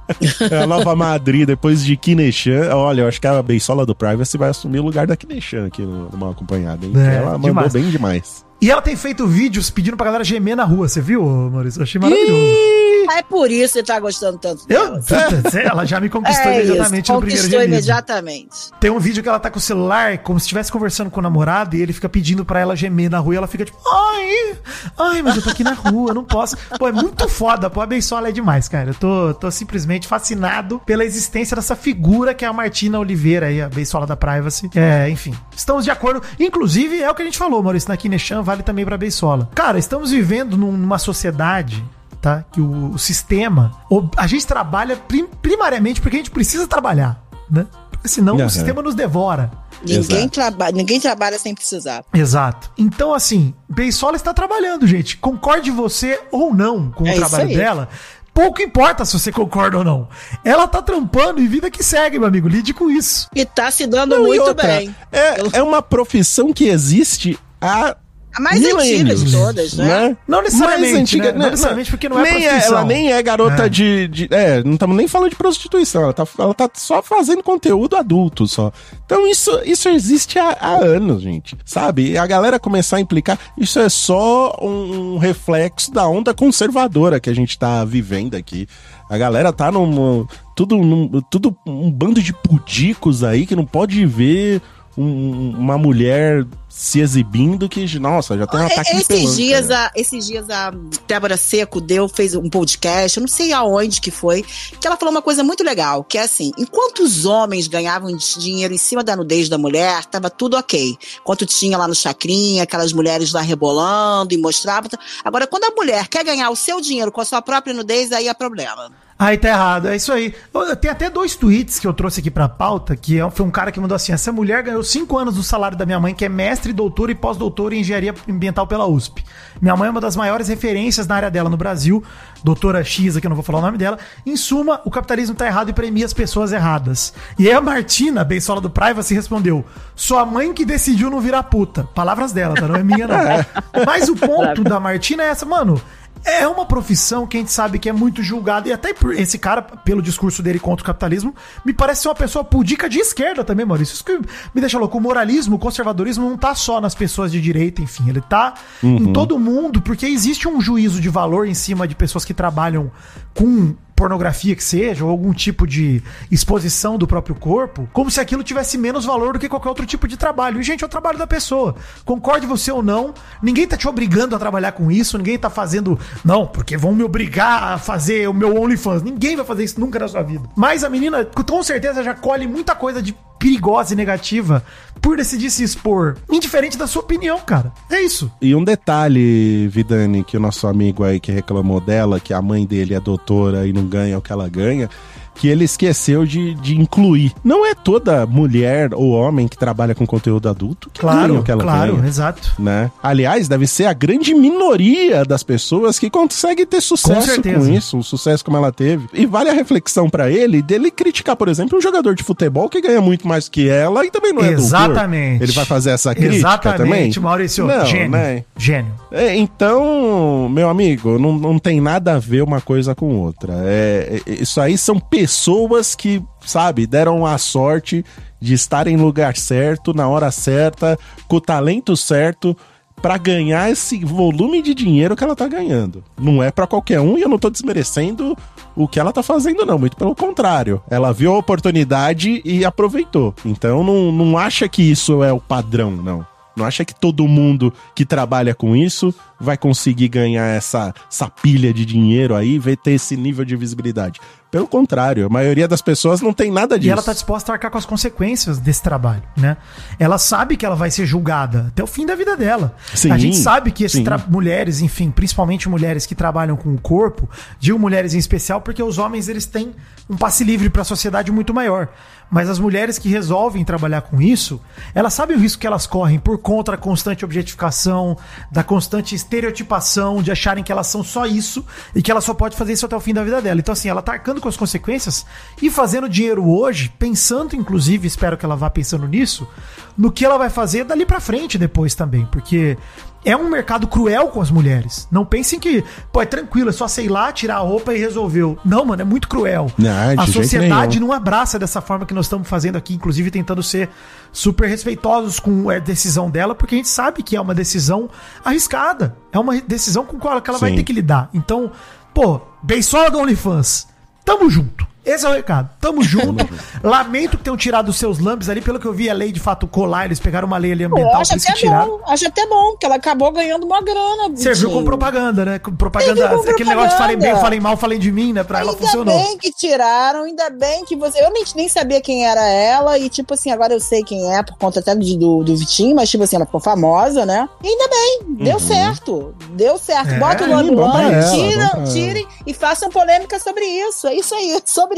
É a nova Madrid, depois de Kineshan. Olha, eu acho que a Beisola do Privacy vai assumir o lugar da Kineshan aqui no, no Mal Acompanhado, hein? É, ela mandou demais. bem demais. E ela tem feito vídeos pedindo pra galera gemer na rua. Você viu, Maurício? Eu achei maravilhoso. Ah, é por isso que você tá gostando tanto Eu, dela. puta, ela já me conquistou É imediatamente isso, no primeiro conquistou gemido. imediatamente. Tem um vídeo que ela tá com o celular, como se estivesse conversando com o namorado, e ele fica pedindo pra ela gemer na rua, e ela fica tipo, ai, ai, mas eu tô aqui na rua, eu não posso. Pô, é muito foda, pô, a Beisola é demais, cara. Eu tô, tô simplesmente fascinado pela existência dessa figura que é a Martina Oliveira aí, a Beisola da Privacy. É, enfim, estamos de acordo. Inclusive, é o que a gente falou, Maurício, na Kineshan vale também pra Beisola. Cara, estamos vivendo num- numa sociedade tá? Que o, o sistema. a gente trabalha prim- primariamente porque a gente precisa trabalhar, né? Porque senão Aham. o sistema nos devora. Ninguém, Exato. traba ninguém trabalha sem precisar. Exato. Então, assim, Beisola está trabalhando, gente. Concorde você ou não com É o trabalho dela. Pouco importa se você concorda ou não. Ela tá trampando e vida que segue, meu amigo. Lide com isso. E tá se dando Não, muito outra, bem. É, é uma profissão que existe há A mais antiga de todas, né? Não necessariamente, Mais antiga, né? Não necessariamente porque não é nem profissão. Ela nem é garota É. De, de- É, não estamos nem falando de prostituição. Ela tá, ela tá só fazendo conteúdo adulto só. Então isso, isso existe há, há anos, gente. Sabe? E a galera começar a implicar. Isso é só um, um reflexo da onda conservadora que a gente tá vivendo aqui. A galera tá num. Tudo, num, tudo um bando de pudicos aí que não pode ver um- uma mulher se exibindo que, nossa, já tem um ataque de Esses pelanca, dias, né? a, esses dias a Débora Seco deu, fez um podcast, eu não sei aonde que foi, que ela falou uma coisa muito legal, que é assim, enquanto os homens ganhavam dinheiro em cima da nudez da mulher, tava tudo ok. Enquanto tinha lá no Chacrinha, aquelas mulheres lá rebolando e mostravam. Agora, quando a mulher quer ganhar o seu dinheiro com a sua própria nudez, aí é problema. Aí tá errado, é isso aí. Tem até dois tweets que eu trouxe aqui pra pauta, que é- foi um cara que mandou assim, essa mulher ganhou cinco anos do salário da minha mãe, que é mestre, doutora e pós-doutora em engenharia ambiental pela USP. Minha mãe é uma das maiores referências na área dela no Brasil, doutora X, aqui eu não vou falar o nome dela. Em suma, o capitalismo tá errado e premia as pessoas erradas. E aí a Martina, bençola do Privacy, respondeu, sua mãe que decidiu não virar puta. Palavras dela, tá? Não é minha, não. Mas o ponto da Martina é essa, mano... É uma profissão que a gente sabe que é muito julgada, e até esse cara, pelo discurso dele contra o capitalismo, me parece ser uma pessoa pudica de esquerda também, Maurício. Isso que me deixa louco. O moralismo, o conservadorismo não tá só nas pessoas de direita, enfim, ele tá em todo mundo, porque existe um juízo de valor em cima de pessoas que trabalham com pornografia que seja, ou algum tipo de exposição do próprio corpo, como se aquilo tivesse menos valor do que qualquer outro tipo de trabalho. E, gente, é o trabalho da pessoa. Concorde você ou não, ninguém tá te obrigando a trabalhar com isso, ninguém tá fazendo, não, porque vão me obrigar a fazer o meu OnlyFans. Ninguém vai fazer isso nunca na sua vida. Mas a menina, com certeza, já colhe muita coisa de perigosa e negativa por decidir se expor, indiferente da sua opinião, cara. É isso. E um detalhe, Vidani, que o nosso amigo aí que reclamou dela, que a mãe dele é doutora e não ganha o que ela ganha, que ele esqueceu de, de incluir. Não é toda mulher ou homem que trabalha com conteúdo adulto que Claro, o que ela claro, ganha. exato. Né? Aliás, deve ser a grande minoria das pessoas que consegue ter sucesso com, certeza. isso, um sucesso como ela teve. E vale a reflexão pra ele dele criticar, por exemplo, um jogador de futebol que ganha muito mais que ela e também não é doutor. Exatamente. Ele vai fazer essa crítica Exatamente, também? Maurício. Não, gênio. né? Gênio. É, então, meu amigo, não, não tem nada a ver uma coisa com outra. É, é- isso aí são pessoas que, sabe, deram a sorte de estar em lugar certo, na hora certa, com o talento certo, pra ganhar esse volume de dinheiro que ela tá ganhando. Não é pra qualquer um e eu não tô desmerecendo o que ela tá fazendo, não. Muito pelo contrário. Ela viu a oportunidade e aproveitou. Então, não, não acha que isso é o padrão, não. Não acha que todo mundo que trabalha com isso vai conseguir ganhar essa, essa pilha de dinheiro aí, vai ter esse nível de visibilidade. Pelo contrário, a maioria das pessoas não tem nada disso. E ela tá disposta a arcar com as consequências desse trabalho, né? Ela sabe que ela vai ser julgada até o fim da vida dela. Sim, a gente sabe que tra- mulheres, enfim, principalmente mulheres que trabalham com o corpo, digo mulheres em especial porque os homens eles têm um passe livre para a sociedade muito maior. Mas as mulheres que resolvem trabalhar com isso, elas sabem o risco que elas correm por conta da constante objetificação, da constante estereotipação, de acharem que elas são só isso e que ela só pode fazer isso até o fim da vida dela. Então, assim, ela tá arcando com as consequências e fazendo dinheiro hoje, pensando, inclusive, espero que ela vá pensando nisso, no que ela vai fazer dali pra frente depois também, porque é um mercado cruel com as mulheres. Não pensem que, pô, é tranquilo, é só sei lá, tirar a roupa e resolveu. Não, mano, é muito cruel. Não, a sociedade não abraça dessa forma que nós estamos fazendo aqui, inclusive tentando ser super respeitosos com a decisão dela, porque a gente sabe que é uma decisão arriscada. É uma decisão com qual que ela vai Sim. ter que lidar. Então, pô, beisola do OnlyFans. Tamo junto. Esse é o recado. Tamo junto. Lamento que tenham tirado os seus lambes ali. Pelo que eu vi, a lei de fato colar. Eles pegaram uma lei ali Pô, ambiental, acho isso que até tiraram. bom, acho até bom, que ela acabou ganhando uma grana. Serviu como propaganda, né? Com Propaganda, como aquele negócio de falei bem, propaganda. falei mal, falei de mim, né? Pra ela Ainda funcionou. bem que tiraram, ainda bem que você. Eu nem, nem sabia quem era ela, e tipo assim, agora eu sei quem é, por conta até do, do Vitinho, mas tipo assim, ela ficou famosa, né? E ainda bem, deu certo. Deu certo. É, Bota o nome ela, tira, ela. tirem e façam polêmica sobre isso. É isso aí, sobre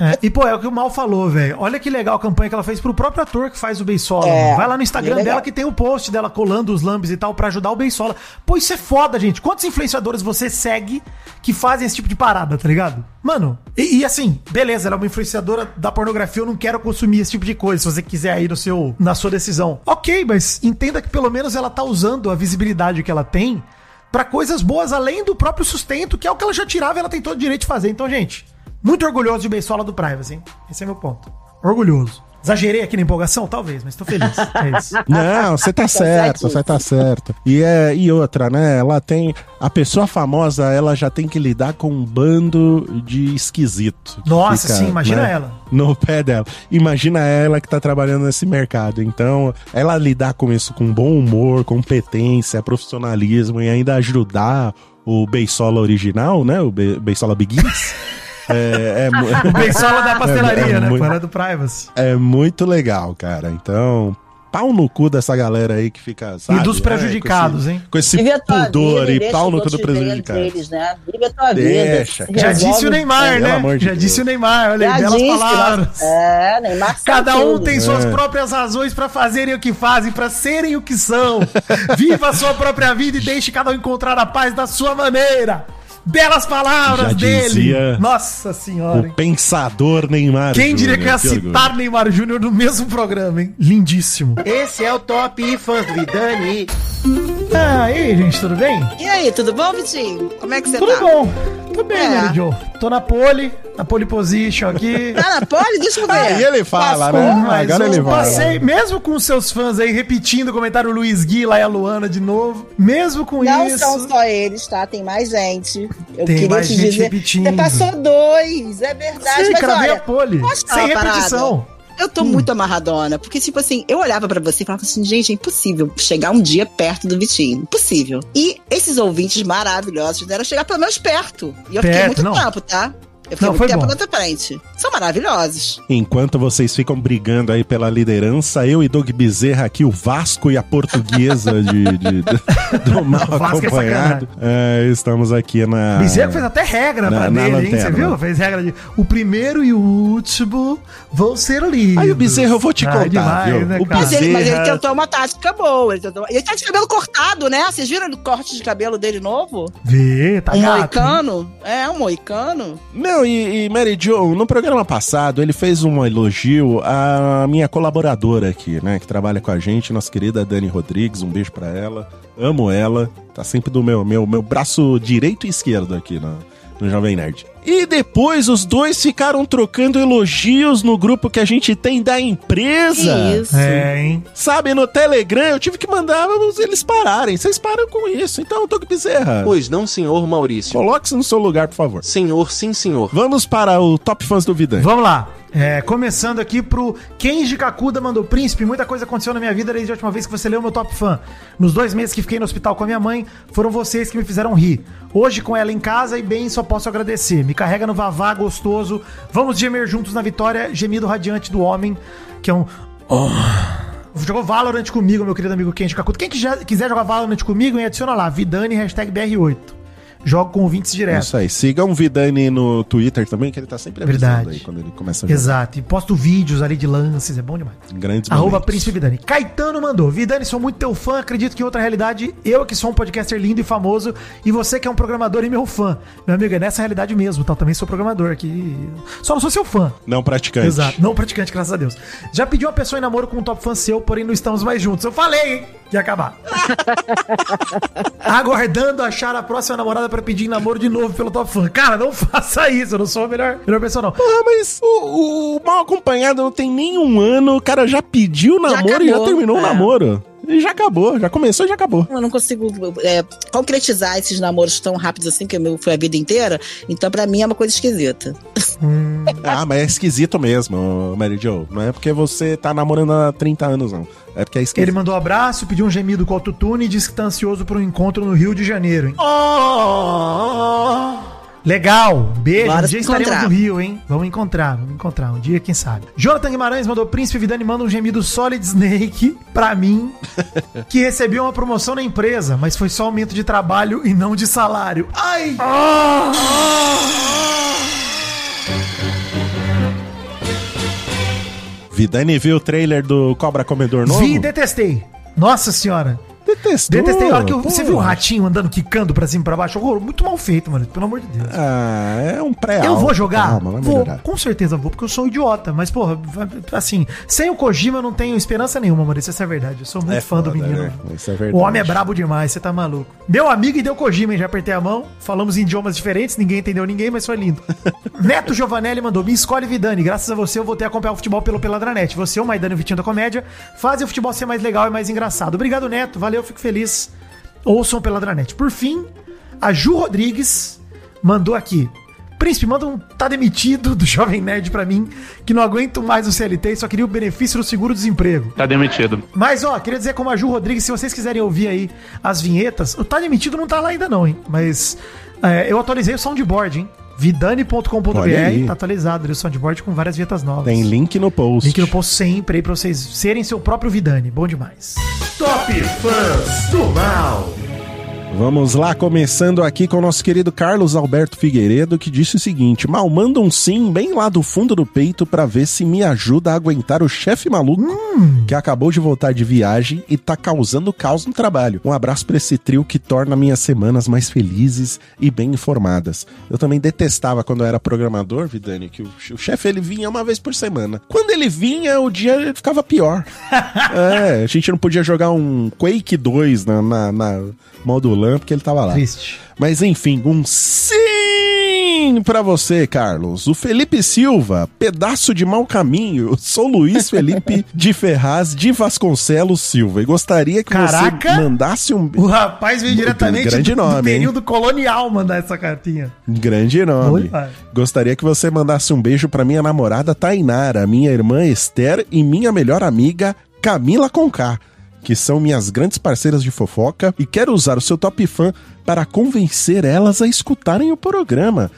É, e, pô, é o que o Mal falou, velho. Olha que legal a campanha que ela fez pro próprio ator que faz o Beisola. É. Vai lá no Instagram legal. dela que tem o post dela colando os lambes e tal pra ajudar o Beisola. Pô, isso é foda, gente. Quantos influenciadores você segue que fazem esse tipo de parada, tá ligado? Mano, e, e assim, beleza, ela é uma influenciadora da pornografia, eu não quero consumir esse tipo de coisa, se você quiser aí no seu, na sua decisão. Ok, mas entenda que pelo menos ela tá usando a visibilidade que ela tem pra coisas boas além do próprio sustento, que é o que ela já tirava e ela tem todo o direito de fazer. Então, gente, muito orgulhoso de Beisola do Privacy, hein? Esse é meu ponto. Orgulhoso. Exagerei aqui na empolgação? Talvez, mas tô feliz. É isso. Não, você tá certo, certíssimo. você tá certo. E, é, e outra, né? Ela tem. A pessoa famosa, ela já tem que lidar com um bando de esquisito. Nossa, sim, imagina ela. No pé dela. Imagina ela que tá trabalhando nesse mercado. Então, ela lidar com isso com bom humor, competência, profissionalismo e ainda ajudar o Beisola original, né? O Be Beisola Begins. é, é, O da pastelaria, É, é né? muito- Fora do Privacy. é muito legal, cara. Então, pau no cu dessa galera aí que fica. Sabe, e dos né, prejudicados, com hein? esse, Com esse Vive a tua pudor e pau no cu do prejudicado. entre eles, né? Vive a tua Deixa, vida. Já disse o Neymar, Pelo né? Já Deus. disse o Neymar, olha aí, belas disse, palavras. É, Neymar sabe Cada um tudo. tem suas É. próprias razões pra fazerem o que fazem, pra serem o que são. Viva a sua própria vida e deixe cada um encontrar a paz da sua maneira. Belas palavras Já dele. dizia Nossa senhora. O hein? pensador Neymar. Quem diria que ia Júnior, orgulho. citar Neymar Júnior no mesmo programa, hein? Lindíssimo. Esse é o Top Fãs do Vidani. Ah, aí, gente, tudo bem? E aí, tudo bom, Vitinho? Como é que você Tudo tá? bom. Tô bem, É. Mary Jo. Tô na pole, na pole position aqui. Tá na pole? Deixa eu ver. Aí ele fala, Passou, né? Mas Agora ele vai. passei, mesmo com seus fãs aí repetindo o comentário Luiz Gui lá e a Luana de novo, mesmo com Não isso. são só eles, tá? Tem mais gente. Eu Tem queria mais te gente dizer. repetindo. Você passou dois, é verdade. Sim, mas olha, a pole. Sem parada? repetição. Eu tô muito amarradona, porque, tipo assim, eu olhava pra você e falava assim, gente, é impossível chegar um dia perto do Vitinho. Impossível. E esses ouvintes maravilhosos fizeram chegar pelo menos perto. E eu fiquei Perto, muito não. tempo, tá? Eu fiquei Não, muito foi tempo bom. na tua frente. São maravilhosos. Enquanto vocês ficam brigando aí pela liderança, eu e Doug Bezerra aqui, o Vasco e a portuguesa de, de- de- do mal Vasco é acompanhado. É, estamos aqui na. Bezerra fez até regra Na- pra na dele, hein? Você lanterna. viu? Fez regra de o primeiro e o último vão ser lindos. Aí o Bezerra eu vou te Ah, contar, demais, viu? né, O cara? Mas ele, mas ele Bezerra- tentou uma tática boa. Ele, tentou... ele tá de cabelo cortado, né? Vocês viram o corte de cabelo dele novo? Vê, tá um gato. moicano? É, um moicano. Não, e, e Mary Jo, no programa passado, ele fez um elogio à minha colaboradora aqui, né? Que trabalha com a gente, nossa querida Dani Rodrigues. Um beijo pra ela. Amo ela. Tá sempre do meu, meu, meu braço direito e esquerdo aqui no, no Jovem Nerd. E depois os dois ficaram trocando elogios no grupo que a gente tem da empresa. Que isso? É, hein? Sabe, no Telegram eu tive que mandar eles pararem. Vocês param com isso. Então, Doug Bezerra, Pois não, senhor Maurício. coloque-se no seu lugar, por favor. Senhor, sim, senhor. Vamos para o Top Fãs do Vidante. Vamos lá. É, começando aqui pro Kenji Kakuda mandou Príncipe, muita coisa aconteceu na minha vida desde a última vez que você leu meu top fã. Nos dois meses que fiquei no hospital com a minha mãe, foram vocês que me fizeram rir. Hoje, com ela em casa e bem, só posso agradecer. Me carrega no vavá gostoso. Vamos gemer juntos na vitória, gemido radiante do homem, que é um. Oh. Jogou Valorant comigo, meu querido amigo Kenji Kakuda. Quem quiser, jogar Valorant comigo, adiciona lá, Vidani, hashtag BR8. Jogo com ouvintes direto. Isso aí. Sigam o Vidani no Twitter também, que ele tá sempre avisando Verdade. aí quando ele começa a jogar. Exato. E posto vídeos ali de lances, é bom demais. Grandes Arroba momentos. Príncipe Vidani. Caetano mandou. Vidani, sou muito teu fã. Acredito que em outra realidade, eu que sou um podcaster lindo e famoso, e você que é um programador e meu fã. Meu amigo, é nessa realidade mesmo, tá? Também sou programador aqui. Só não sou seu fã. Não praticante. Exato. Não praticante, graças a Deus. Já pedi uma pessoa em namoro com um top fã seu, porém não estamos mais juntos. Eu falei, hein? Que ia acabar. Aguardando achar a próxima namorada pra pedir em namoro de novo pelo top fã. Cara, não faça isso. Eu não sou a melhor, melhor pessoa, não. Ah, mas o, o mal acompanhado não tem nem um ano, o cara já pediu namoro e já acabou. terminou o É. namoro. E já acabou, já começou e já acabou. Eu não consigo é, concretizar esses namoros tão rápidos assim, que meu foi a vida inteira. Então, pra mim, é uma coisa esquisita. Ah, mas é esquisito mesmo, Mary Jo. Não é porque você tá namorando há 30 anos, não. É porque é Ele esquisito. mandou um abraço, pediu um gemido com autotune e disse que tá ansioso por um encontro no Rio de Janeiro, hein? Legal, beijo. Bora um dia estaremos encontrar. no Rio, hein? Vamos encontrar, vamos encontrar. Um dia, quem sabe. Jonathan Guimarães mandou Príncipe Vidani manda um gemido Solid Snake pra mim, que recebeu uma promoção na empresa, mas foi só aumento de trabalho e não de salário. Ai! Vidani viu o trailer do Cobra Comedor novo? Vi e detestei. Nossa senhora. Detestou. Detestei. A hora que eu- você viu o ratinho andando, quicando pra cima e pra baixo? Horror, muito mal feito, mano. Pelo amor de Deus. Ah, é um pré Eu vou jogar? Calma, vai vou, melhorar. com certeza vou, porque eu sou um idiota. Mas, porra, assim, sem o Kojima eu não tenho esperança nenhuma, Maurício. Essa é verdade. Eu sou muito É fã do foda, menino. né? Isso é O verdade. homem é brabo demais, você tá maluco. Meu amigo e deu Kojima, hein? Já apertei a mão. Falamos em idiomas diferentes, ninguém entendeu ninguém, mas foi lindo. Neto Giovanelli mandou: Me escolhe, Vidani. Graças a você eu voltei a acompanhar o futebol pelo Peladranet. Você, o Maidana e o Vitinho da Comédia, fazem o futebol ser mais legal e mais engraçado. Obrigado, Neto. Valeu, fico feliz. Ouçam Peladranet. Por fim, a Ju Rodrigues mandou aqui. Príncipe, manda um tá demitido do Jovem Nerd pra mim, que não aguento mais o CLT e só queria o benefício do seguro-desemprego. Tá demitido. Mas, ó, queria dizer como a Ju Rodrigues, se vocês quiserem ouvir aí as vinhetas, o Tá Demitido não tá lá ainda não, hein? Mas é, eu atualizei o soundboard, hein? Vidani.com.br, tá atualizado ali o soundboard com várias vinhetas novas. Tem link no post. Link no post sempre aí pra vocês serem seu próprio Vidani. Bom demais. Top Fãs do Mal. Vamos lá, começando aqui com o nosso querido Carlos Alberto Figueiredo, que disse o seguinte: Mal, manda um sim bem lá do fundo do peito pra ver se me ajuda a aguentar o chefe maluco que acabou de voltar de viagem e tá causando caos no trabalho. Um abraço pra esse trio que torna minhas semanas mais felizes e bem informadas. Eu também detestava quando eu era programador, Vidani, que o, o chefe ele vinha uma vez por semana. Quando ele vinha, o dia ficava pior. é, a gente não podia jogar um Quake 2 na, na, na modo LAN porque ele tava lá. Triste. Mas enfim, um sim pra você, Carlos. O Felipe Silva, pedaço de mau caminho. Sou Luiz Felipe de Ferraz de Vasconcelos Silva e gostaria que Caraca! você mandasse um O rapaz veio diretamente grande do, nome, do hein? período colonial mandar essa cartinha. grande nome. Oi. Gostaria que você mandasse um beijo pra minha namorada Tainara, minha irmã Esther e minha melhor amiga Camila Conká. Que são minhas grandes parceiras de fofoca e quero usar o seu top fã para convencer elas a escutarem o programa.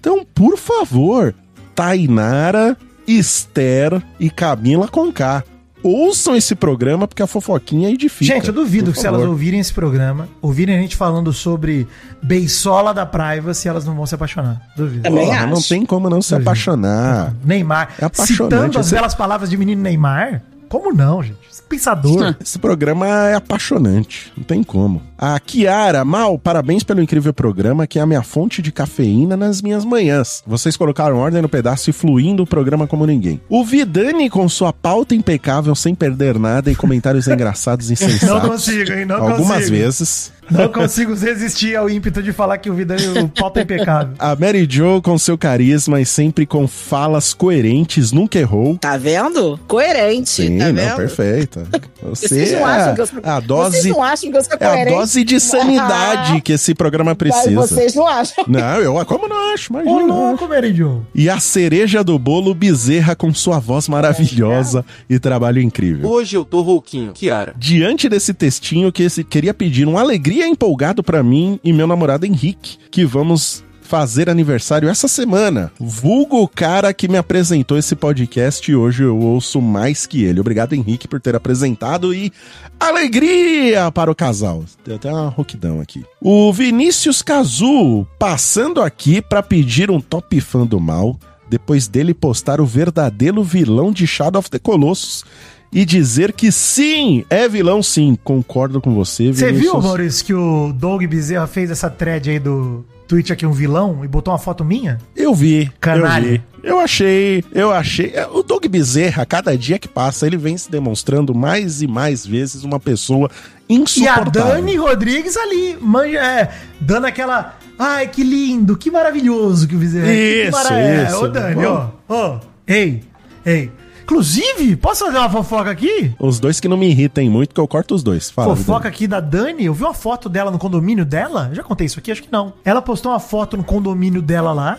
Então, por favor, Tainara, Esther e Camila Conká. Ouçam esse programa porque a fofoquinha é edifica. Gente, eu duvido que se elas ouvirem esse programa, ouvirem a gente falando sobre beisola da privacy, elas não vão se apaixonar. Duvido. Também Porra, não acho. tem como não se Duvido. apaixonar. Neymar. É apaixonante. Citando as belas palavras de menino Neymar? Como não, gente? Pensador. Esse programa é apaixonante, não tem como. A Kiara, Mal, parabéns pelo incrível programa que é a minha fonte de cafeína nas minhas manhãs. Vocês colocaram ordem no pedaço e fluindo o programa como ninguém. O Vidani com sua pauta impecável, sem perder nada e comentários engraçados e sensatos. Não consigo, hein? Não Algumas consigo. vezes. Não consigo resistir ao ímpeto de falar que o Vidani o pauta é impecável. A Mary Jo com seu carisma e sempre com falas coerentes, nunca errou. Tá vendo? Coerente, Sim, tá não, vendo? perfeita. Você Vocês não é acham a, que eu sou- a Vocês dose, não acham que eu sou é a coerente? Dose de sanidade que esse programa Mas precisa. vocês não acham. Não, eu como não acho, Ô, imagina. louco, Jo. E a cereja do bolo Bezerra com sua voz maravilhosa e trabalho incrível. Hoje eu tô rouquinho. Kiara. Diante desse textinho, que esse, queria pedir uma alegria empolgado pra mim e meu namorado Henrique, que vamos fazer aniversário essa semana. Vulgo o cara que me apresentou esse podcast e hoje eu ouço mais que ele. Obrigado, Henrique, por ter apresentado e alegria para o casal. Deu até uma rouquidão aqui. O Vinícius Cazu, passando aqui pra pedir um top fã do mal, depois dele postar o verdadeiro vilão de Shadow of the Colossus e dizer que sim, é vilão sim. Concordo com você, Você Vinícius. viu, Maurício, que o Doug Bezerra fez essa thread aí do Twitch aqui, um vilão, e botou uma foto minha? Eu vi, Canalha. eu vi. Eu achei, eu achei. é, O Doug Bezerra, a cada dia que passa, ele vem se demonstrando mais e mais vezes uma pessoa E a insuportável. Dani Rodrigues ali, manja, é, dando aquela. Ai, que lindo, que maravilhoso que o Bezerra. que Isso, mara- isso. Ô, Dani, ó, ó. Ei, ei. Inclusive, posso fazer uma fofoca aqui? Os dois que não me irritem muito, que eu corto os dois. Fala, fofoca Vidani. aqui da Dani. Eu vi uma foto dela no condomínio dela. Já contei isso aqui? Acho que não. Ela postou uma foto no condomínio dela lá.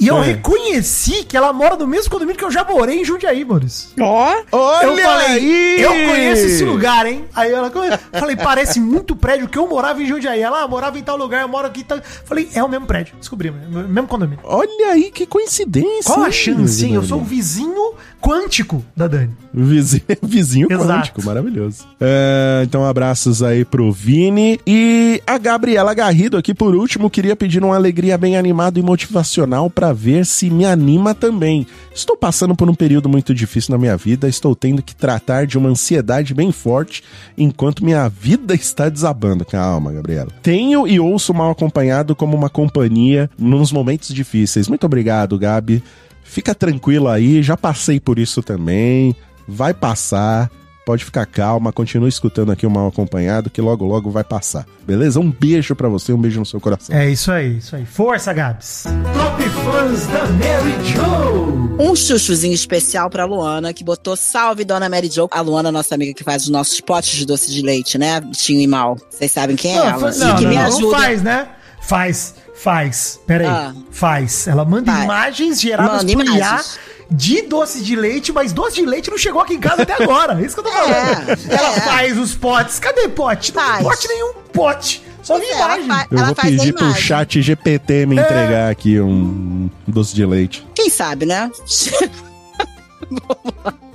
E eu É. reconheci que ela mora no mesmo condomínio que eu já morei em Jundiaí, Maurício. Ó, Olha eu falei, aí! eu conheço esse lugar, hein? Aí ela falei, parece muito prédio que eu morava em Jundiaí. Ela ah, morava em tal lugar, eu moro aqui. Tal. Falei, é o mesmo prédio. Descobrimos, é o mesmo condomínio. Olha aí que coincidência. Qual a chance, hein? Eu sou o vizinho quântico da Dani. Vizinho, vizinho Exato. quântico, maravilhoso. É, então, abraços aí pro Vini. E a Gabriela Garrido aqui, por último, queria pedir uma alegria bem animado e motivacional pra ver se me anima também. Estou passando por um período muito difícil na minha vida, estou tendo que tratar de uma ansiedade bem forte enquanto minha vida está desabando. Calma, Gabriela. Tenho e ouço mal acompanhado como uma companhia nos momentos difíceis. Muito obrigado, Gabi. Fica tranquilo aí, já passei por isso também. Vai passar. Pode ficar calma, continue escutando aqui o Mal Acompanhado, que logo logo vai passar. Beleza? Um beijo pra você, um beijo no seu coração. É isso aí, isso aí. Força, Gabs. Top fãs da Mary Joe. um chuchuzinho especial pra Luana, que botou salve, dona Mary Jo. A Luana, nossa amiga que faz os nossos potes de doce de leite, né? Bichinho e mal. Vocês sabem quem é Não, ela. não, e que não, me não, ajuda. faz, né? Faz, faz. Pera aí. Ah. Faz. Ela manda Faz. imagens geradas Manda por IA imagens. De doce de leite, mas doce de leite não chegou aqui em casa até agora. É isso que eu tô falando. É, ela é. faz os potes. Cadê pote? Não tem Faz. pote nenhum. Pote. Só vi é, ela imagem. faz- Eu ela vou pedir pro chat GPT me É. entregar aqui um doce de leite. Quem sabe, né?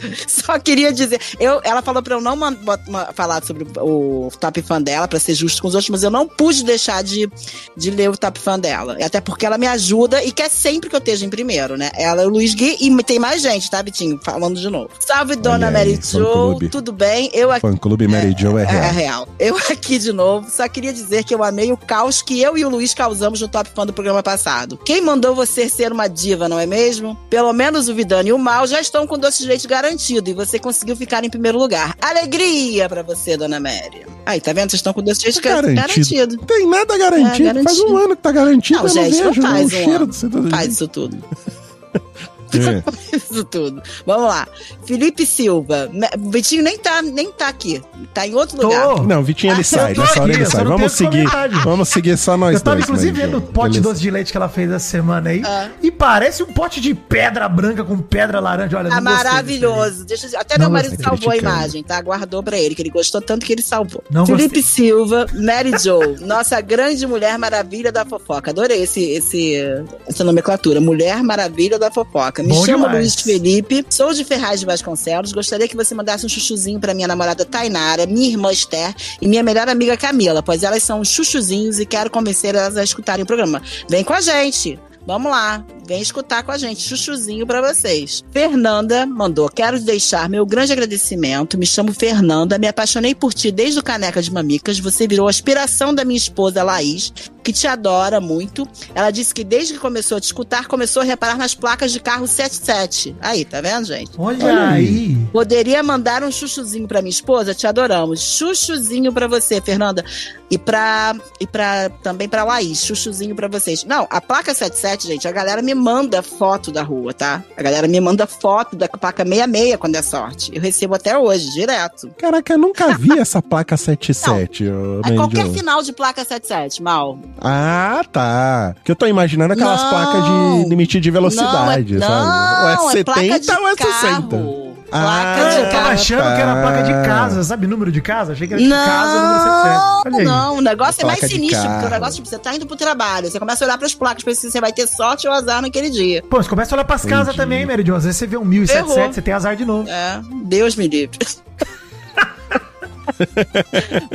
Só queria dizer, eu, ela falou pra eu não man- falar sobre o, top fã dela, pra ser justo com os outros, mas eu não pude deixar de, de ler o top fã dela. Até porque ela me ajuda e quer sempre que eu esteja em primeiro, né? Ela é o Luiz Gui e tem mais gente, tá, Bitinho? Falando de novo. Salve, dona aí, Mary. Jo, tudo bem? Eu aqui. Fã Clube Mary Jo é É, real. real. Eu aqui de novo, só queria dizer que eu amei o caos que eu e o Luiz causamos no Top Fã do programa passado. Quem mandou você ser uma diva, não é mesmo? Pelo menos o Vidani e o Mal já estão com doce de leite garantido e você conseguiu ficar em primeiro lugar. Alegria pra você, dona Mary. Aí, tá vendo? Vocês estão com doce de gar- garantido. garantido. Tem nada garantido. É, Faz um garantido. ano que tá garantido. Não, eu gente, não não vejo faz o um cheiro ano. do Faz isso tudo. É. Isso tudo. Vamos lá. Felipe Silva. Vitinho nem tá, nem tá aqui. Tá em outro lugar. Tô. Não, Vitinho ele Ah, sai, eu nessa hora ele eu sai. Vamos seguir. Vamos seguir só nós Eu tava dois. inclusive Mary vendo o pote Beleza. doce de leite que ela fez essa semana aí. Ah. E parece um pote de pedra branca com pedra laranja. Olha, Tá gostei maravilhoso. Deixa eu... Até Não meu marido salvou a imagem, tá? Guardou pra ele, que ele gostou tanto que ele salvou. Não Felipe gostei. Silva, Mary Jo, nossa grande mulher maravilha da fofoca. Adorei esse, esse, essa nomenclatura. Mulher maravilha da fofoca. Me Bom chamo demais. Luiz Felipe, sou de Ferraz de Vasconcelos. Gostaria que você mandasse um chuchuzinho pra minha namorada Tainara, minha irmã Esther e minha melhor amiga Camila, pois elas são chuchuzinhos e quero convencer elas a escutarem o programa. Vem com a gente! Vamos lá, vem escutar com a gente. Chuchuzinho pra vocês. Fernanda mandou: Quero deixar meu grande agradecimento. Me chamo Fernanda, me apaixonei por ti desde o Caneca de Mamicas. Você virou a aspiração da minha esposa Laís, que te adora muito. Ela disse que desde que começou a te escutar, começou a reparar nas placas de carro 77. Aí, tá vendo, gente? Olha, Olha aí. Poderia mandar um chuchuzinho pra minha esposa? Te adoramos. Chuchuzinho pra você, Fernanda. E pra e para também pra Laís, chuchuzinho pra vocês. Não, a placa 77, gente, a galera me manda foto da rua, tá? A galera me manda foto da placa 66 quando é sorte. Eu recebo até hoje, direto. Caraca, eu nunca vi essa placa 77, ô, É qualquer final de placa 77, mal. Ah, tá. Que eu tô imaginando aquelas Não. placas de limite de velocidade, não, é, sabe? não, ou é é placa 70 de ou é 60? carro. Placa Ah, de eu tava carro. achando que era placa de casa, sabe? Número de casa? Achei que era de casa, número 77. Não, o negócio é mais sinistro, porque o negócio, tipo, você tá indo pro trabalho, você começa a olhar pras placas pra ver se você vai ter sorte ou azar naquele dia. Pô, você começa a olhar pras casas também, Mary Jo. Às vezes você vê um 1077, Errou. você tem azar de novo. É, Deus me livre.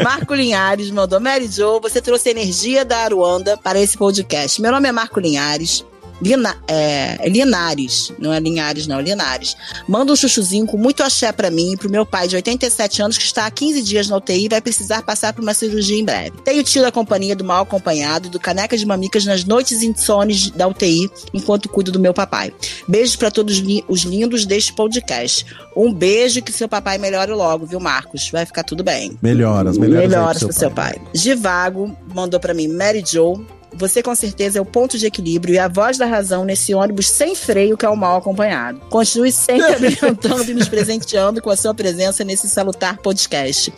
Marco Linhares mandou: Mary Jo, você trouxe energia da Aruanda para esse podcast. Meu nome é Marco Linhares. Lina, é, Linares, não é Linhares, não, é Linares. Manda um chuchuzinho com muito axé pra mim e pro meu pai de 87 anos que está há 15 dias na UTI e vai precisar passar por uma cirurgia em breve. Tenho tido a companhia do mal acompanhado e do caneca de mamicas nas noites insones da UTI enquanto cuido do meu papai. Beijos pra todos os lindos deste podcast. Um beijo que seu papai melhore logo, viu, Marcos? Vai ficar tudo bem. Melhoras, melhoras. Melhoras pro pro seu pai. Givago mandou pra mim, Mary Jo. Você com certeza é o ponto de equilíbrio e a voz da razão nesse ônibus sem freio que é o mal acompanhado. Continue sempre alimentando e nos presenteando com a sua presença nesse salutar podcast.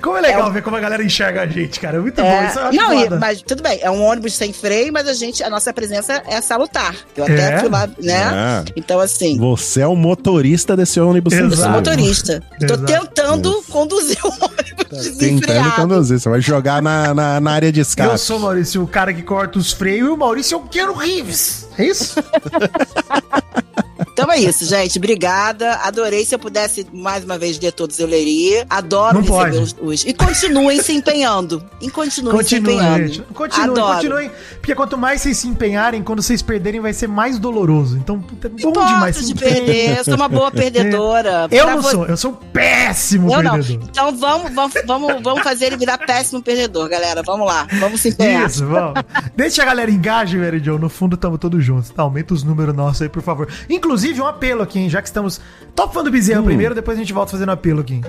Como é legal ver como a galera enxerga a gente, cara. É muito bom. É, Isso eu acho não, e- mas tudo bem, é um ônibus sem freio, mas a gente, a nossa presença é salutar. Eu até É? fui lá, né? Ah, Então, assim, você é o motorista desse ônibus sem eu sou Exato. freio. motorista. Tô Exato. tentando conduzir o ônibus Tentando desenfreado. conduzir. Você vai jogar na, na, na área de escape. Eu sou o Maurício, o cara que corta os freios, e o Maurício é o Keanu Reeves. É isso? Então é isso, gente. Obrigada. Adorei. Se eu pudesse mais uma vez ler todos, eu leria. Adoro Não receber os, os- E continuem se empenhando. E continuem se Continue, empenhando. gente. Continuem, Adoro. continuem. Porque quanto mais vocês se empenharem, quando vocês perderem, vai ser mais doloroso. Então, puta, é bom Importa demais. se de perder. Eu sou uma boa perdedora. Eu Pra não vo- sou, eu sou um péssimo Eu não. perdedor. Então vamos, vamos, vamos, vamos fazer ele virar péssimo perdedor, galera. Vamos lá. Vamos se empenhar. Isso, vamos. Deixa a galera engaje, Mary Jo. No fundo, estamos todos juntos. Tá, aumenta os números nossos aí, por favor. Inclusive, um apelo aqui, hein? Já que estamos top fã do Bezerra Hum. primeiro, depois a gente volta fazendo apelo aqui.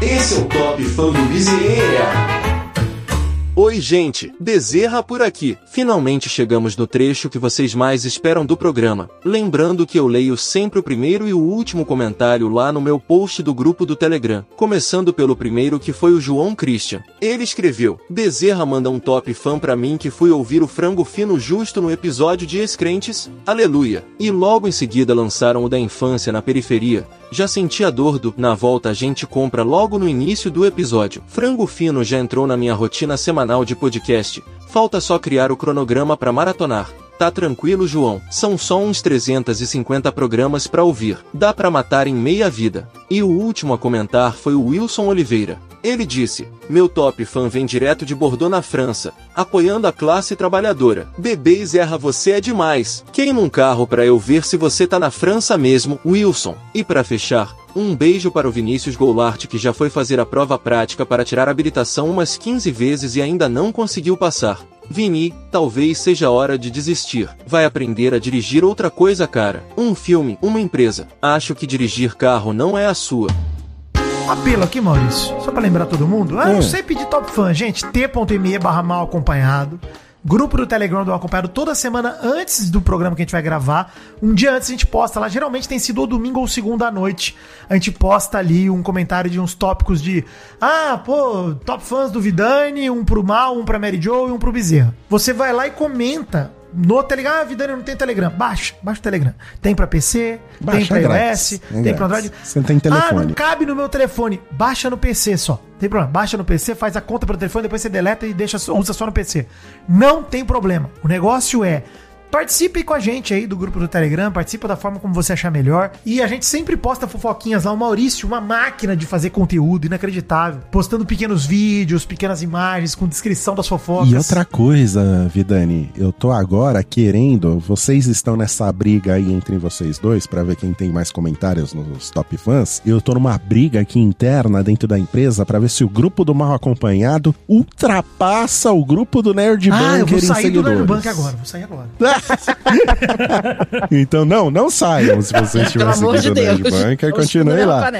Esse é o Top Fã do Bezerra. Oi, gente, Bezerra por aqui. Finalmente chegamos no trecho que vocês mais esperam do programa. Lembrando que eu leio sempre o primeiro e o último comentário lá no meu post do grupo do Telegram. Começando pelo primeiro que foi o João Christian. Ele escreveu: Bezerra manda um top fã pra mim que fui ouvir o frango fino justo no episódio de Escrentes. Aleluia. E logo em seguida lançaram o da infância na periferia. Já senti a dor do na volta a gente compra logo no início do episódio. Frango fino já entrou na minha rotina semanal de podcast. Falta só criar o cronograma pra maratonar. Tá tranquilo, João. São só uns 350 programas pra ouvir. Dá pra matar em meia vida. E o último a comentar foi o Wilson Oliveira. Ele disse: Meu top fã vem direto de Bordeaux na França, apoiando a classe trabalhadora. Bebês erra você é demais. Queima um carro pra eu ver se você tá na França mesmo, Wilson. E pra fechar, um beijo para o Vinícius Goulart que já foi fazer a prova prática para tirar a habilitação umas 15 vezes e ainda não conseguiu passar. Vini, talvez seja hora de desistir. Vai aprender a dirigir outra coisa, cara. Um filme, uma empresa. Acho que dirigir carro não é a sua. Apelo aqui, Maurício. Só pra lembrar todo mundo. Ah, Hum. não sei pedir top fã, gente. T.me barra mal acompanhado. Grupo do Telegram do Acompanhado toda semana antes do programa que a gente vai gravar. Um dia antes a gente posta lá. Geralmente tem sido ou domingo ou segunda à noite. A gente posta ali um comentário de uns tópicos de. Ah, pô, top fãs do Vidani, um pro Mal, um pra Mary Joe e um pro Bezerra. Você vai lá e comenta no Telegram. Ah, Vidani não tem Telegram. Baixa, baixa o Telegram. Tem pra PC, tem Baixa, pra é iOS, grátis, é tem pra Android. Você tem Ah, telefone. não cabe no meu telefone. Baixa no PC só. Tem problema. Baixa no PC, faz a conta pelo telefone, depois você deleta e deixa, usa só no PC. Não tem problema. O negócio é. Participe com a gente aí do grupo do Telegram, participa da forma como você achar melhor. E a gente sempre posta fofoquinhas lá. O Maurício, uma máquina de fazer conteúdo inacreditável. Postando pequenos vídeos, pequenas imagens com descrição das fofocas. E outra coisa, Vidani, eu tô agora querendo, vocês estão nessa briga aí entre vocês dois pra ver quem tem mais comentários nos top fãs. Eu tô numa briga aqui interna dentro da empresa pra ver se o grupo do mal acompanhado ultrapassa o grupo do Nerd Ah, eu vou Bunker sair do seguidores. Nerdbank agora. Vou sair agora. então não, não saiam se vocês estiverem de seguindo o Nerd. Bunker, Tô continue escondendo lá.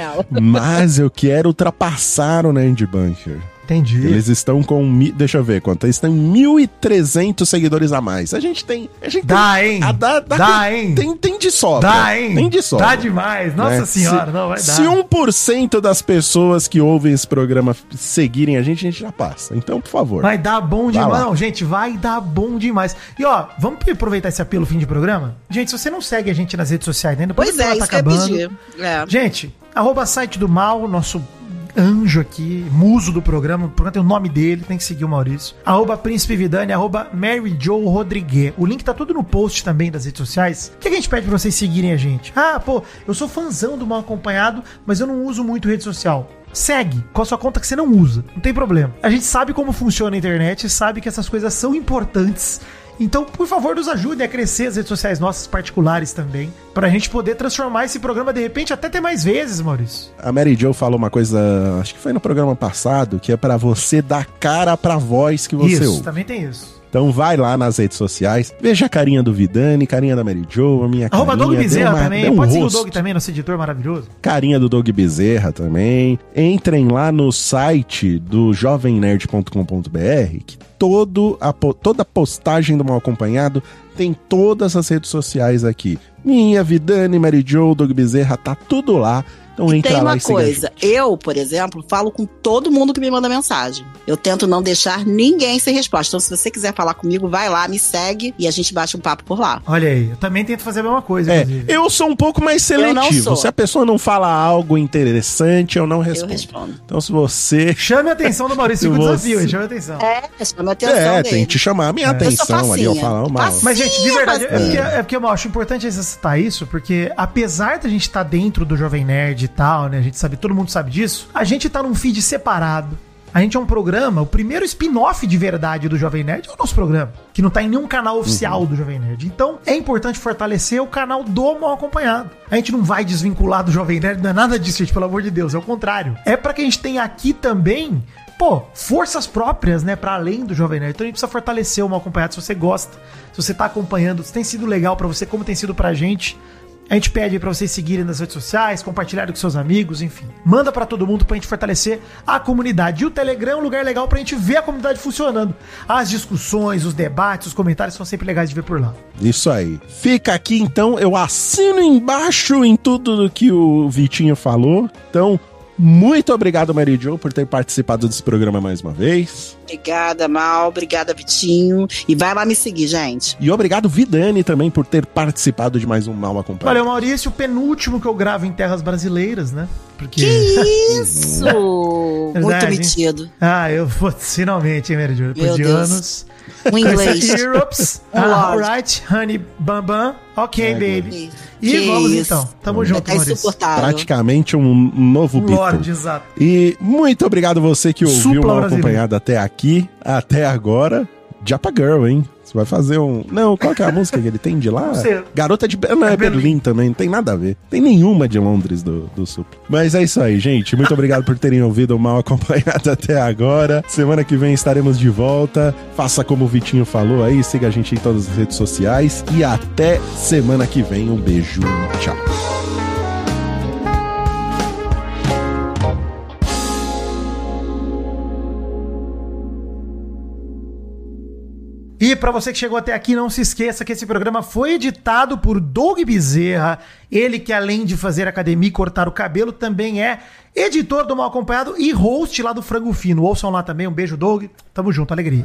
Mas eu quero ultrapassar o Nerd Bunker. Entendi. Eles estão com. mi- Deixa eu ver quanto. Eles estão em 1.300 seguidores a mais. A gente tem. A gente Dá, tem, hein? Ah, dá, dá, Dá, tem, hein? Tem, tem de sobra. Dá, hein? Tem de sobra. Dá demais. Nossa né? senhora, se, não vai dar. Se 1% das pessoas que ouvem esse programa seguirem a gente, a gente já passa. Então, por favor. Vai dar bom demais. Não, gente, vai dar bom demais. E ó, vamos aproveitar esse apelo fim de programa? Gente, se você não segue a gente nas redes sociais ainda, Pois é, ela tá isso que eu ia pedir. É. Gente, arroba site do mal, nosso anjo aqui, muso do programa, porque tem o nome dele, tem que seguir o Maurício. Arroba Príncipe Vidani, arroba Mary Joe Rodrigues. O link tá tudo no post também das redes sociais. O que a gente pede pra vocês seguirem a gente? Ah, pô, eu sou fãzão do mal acompanhado, mas eu não uso muito rede social. Segue com a sua conta que você não usa, não tem problema. A gente sabe como funciona a internet, sabe que essas coisas são importantes. Então, por favor, nos ajude a crescer as redes sociais nossas particulares também, pra gente poder transformar esse programa de repente até ter mais vezes, Maurício. A Mary Jo falou uma coisa, acho que foi no programa passado, que é pra você dar cara pra voz que você isso, ouve. também tem isso. Então vai lá nas redes sociais, veja a carinha do Vidani, carinha da Mary Jo, a minha Arroba carinha. Doug Bezerra uma- também. um Pode seguir o rosto. Doug também, nosso editor maravilhoso. carinha do Doug Bezerra também. Entrem lá no site do jovemnerd.com.br que todo a, toda postagem do Mal Acompanhado tem todas as redes sociais aqui. Minha, Vidani, Mary Jo, Doug Bezerra, tá tudo lá. Então E entra tem lá uma e a coisa, eu, por exemplo, falo com todo mundo que me manda mensagem. Eu tento não deixar ninguém sem resposta. Então, se você quiser falar comigo, vai lá, me segue e a gente bate um papo por lá. Olha aí, eu também tento fazer a mesma coisa, É, eu sou um pouco mais seletivo. sou. Se a pessoa não fala algo interessante, eu não Eu respondo. respondo. Então se você Chame a atenção do Maurício, fica o Você- desafio, chame a atenção. É, chama a atenção é, dele. tem que chamar a minha É. Eu sou atenção ali, eu falo mal. Facinha. Mas, gente, de verdade, é porque, é porque eu acho importante citar isso, porque apesar da gente estar dentro do Jovem Nerd e tal, né? A gente sabe, todo mundo sabe disso, a gente tá num feed separado. A gente é um programa, o primeiro spin-off de verdade do Jovem Nerd é o nosso programa, que não tá em nenhum canal oficial do Jovem Nerd. Então, é importante fortalecer o canal do Mal Acompanhado. A gente não vai desvincular do Jovem Nerd, não é nada disso, gente, pelo amor de Deus, é o contrário. É pra que a gente tenha aqui também, pô, forças próprias, né, Pra além do Jovem Nerd. Então a gente precisa fortalecer o Mal Acompanhado se você gosta, se você tá acompanhando, se tem sido legal pra você, como tem sido pra gente. A gente pede pra vocês seguirem nas redes sociais, compartilharem com seus amigos, enfim. Manda pra todo mundo pra gente fortalecer a comunidade. E o Telegram é um lugar legal pra gente ver a comunidade funcionando. As discussões, os debates, os comentários são sempre legais de ver por lá. Isso aí. Fica aqui então, eu assino embaixo em tudo do que o Vitinho falou. Então, muito obrigado, Mary Jo, por ter participado desse programa mais uma vez. Obrigada, Mal. Obrigada, Vitinho. E vai lá me seguir, gente. E obrigado, Vidani, também, por ter participado de mais um Mal Acompanhado. Valeu, Maurício. O penúltimo que eu gravo em terras brasileiras, né? Porque. Que isso! Muito Verdade, hein? metido. Ah, eu vou finalmente, hein, Jo? Depois Meu de Deus. anos. Um inglês. Europe's. Um ah, alright, honey, bam bam. Ok, É, baby. E Que vamos isso. então. Tamo junto, Tá. Praticamente um novo Um Beatle. Lorde, exato. E muito obrigado você que ouviu Supla o Mal. Acompanhado até aqui, até agora. Japa Girl, hein? Você vai fazer um. Não, qual que é a música que ele tem de lá? Sei. Garota de. Não, é, É Berlim. Berlim. também, não tem nada a ver. Tem nenhuma de Londres do, do Supla. Mas é isso aí, gente. Muito obrigado por terem ouvido o Mal Acompanhado até agora. Semana que vem estaremos de volta. Faça como o Vitinho falou aí, siga a gente em todas as redes sociais. E até semana que vem. Um beijo. Tchau. E pra você que chegou até aqui, não se esqueça que esse programa foi editado por Doug Bezerra. Ele que além de fazer academia e cortar o cabelo, também é editor do Mal Acompanhado e host lá do Frango Fino. Ouçam lá também. Um beijo, Doug. Tamo junto, alegria.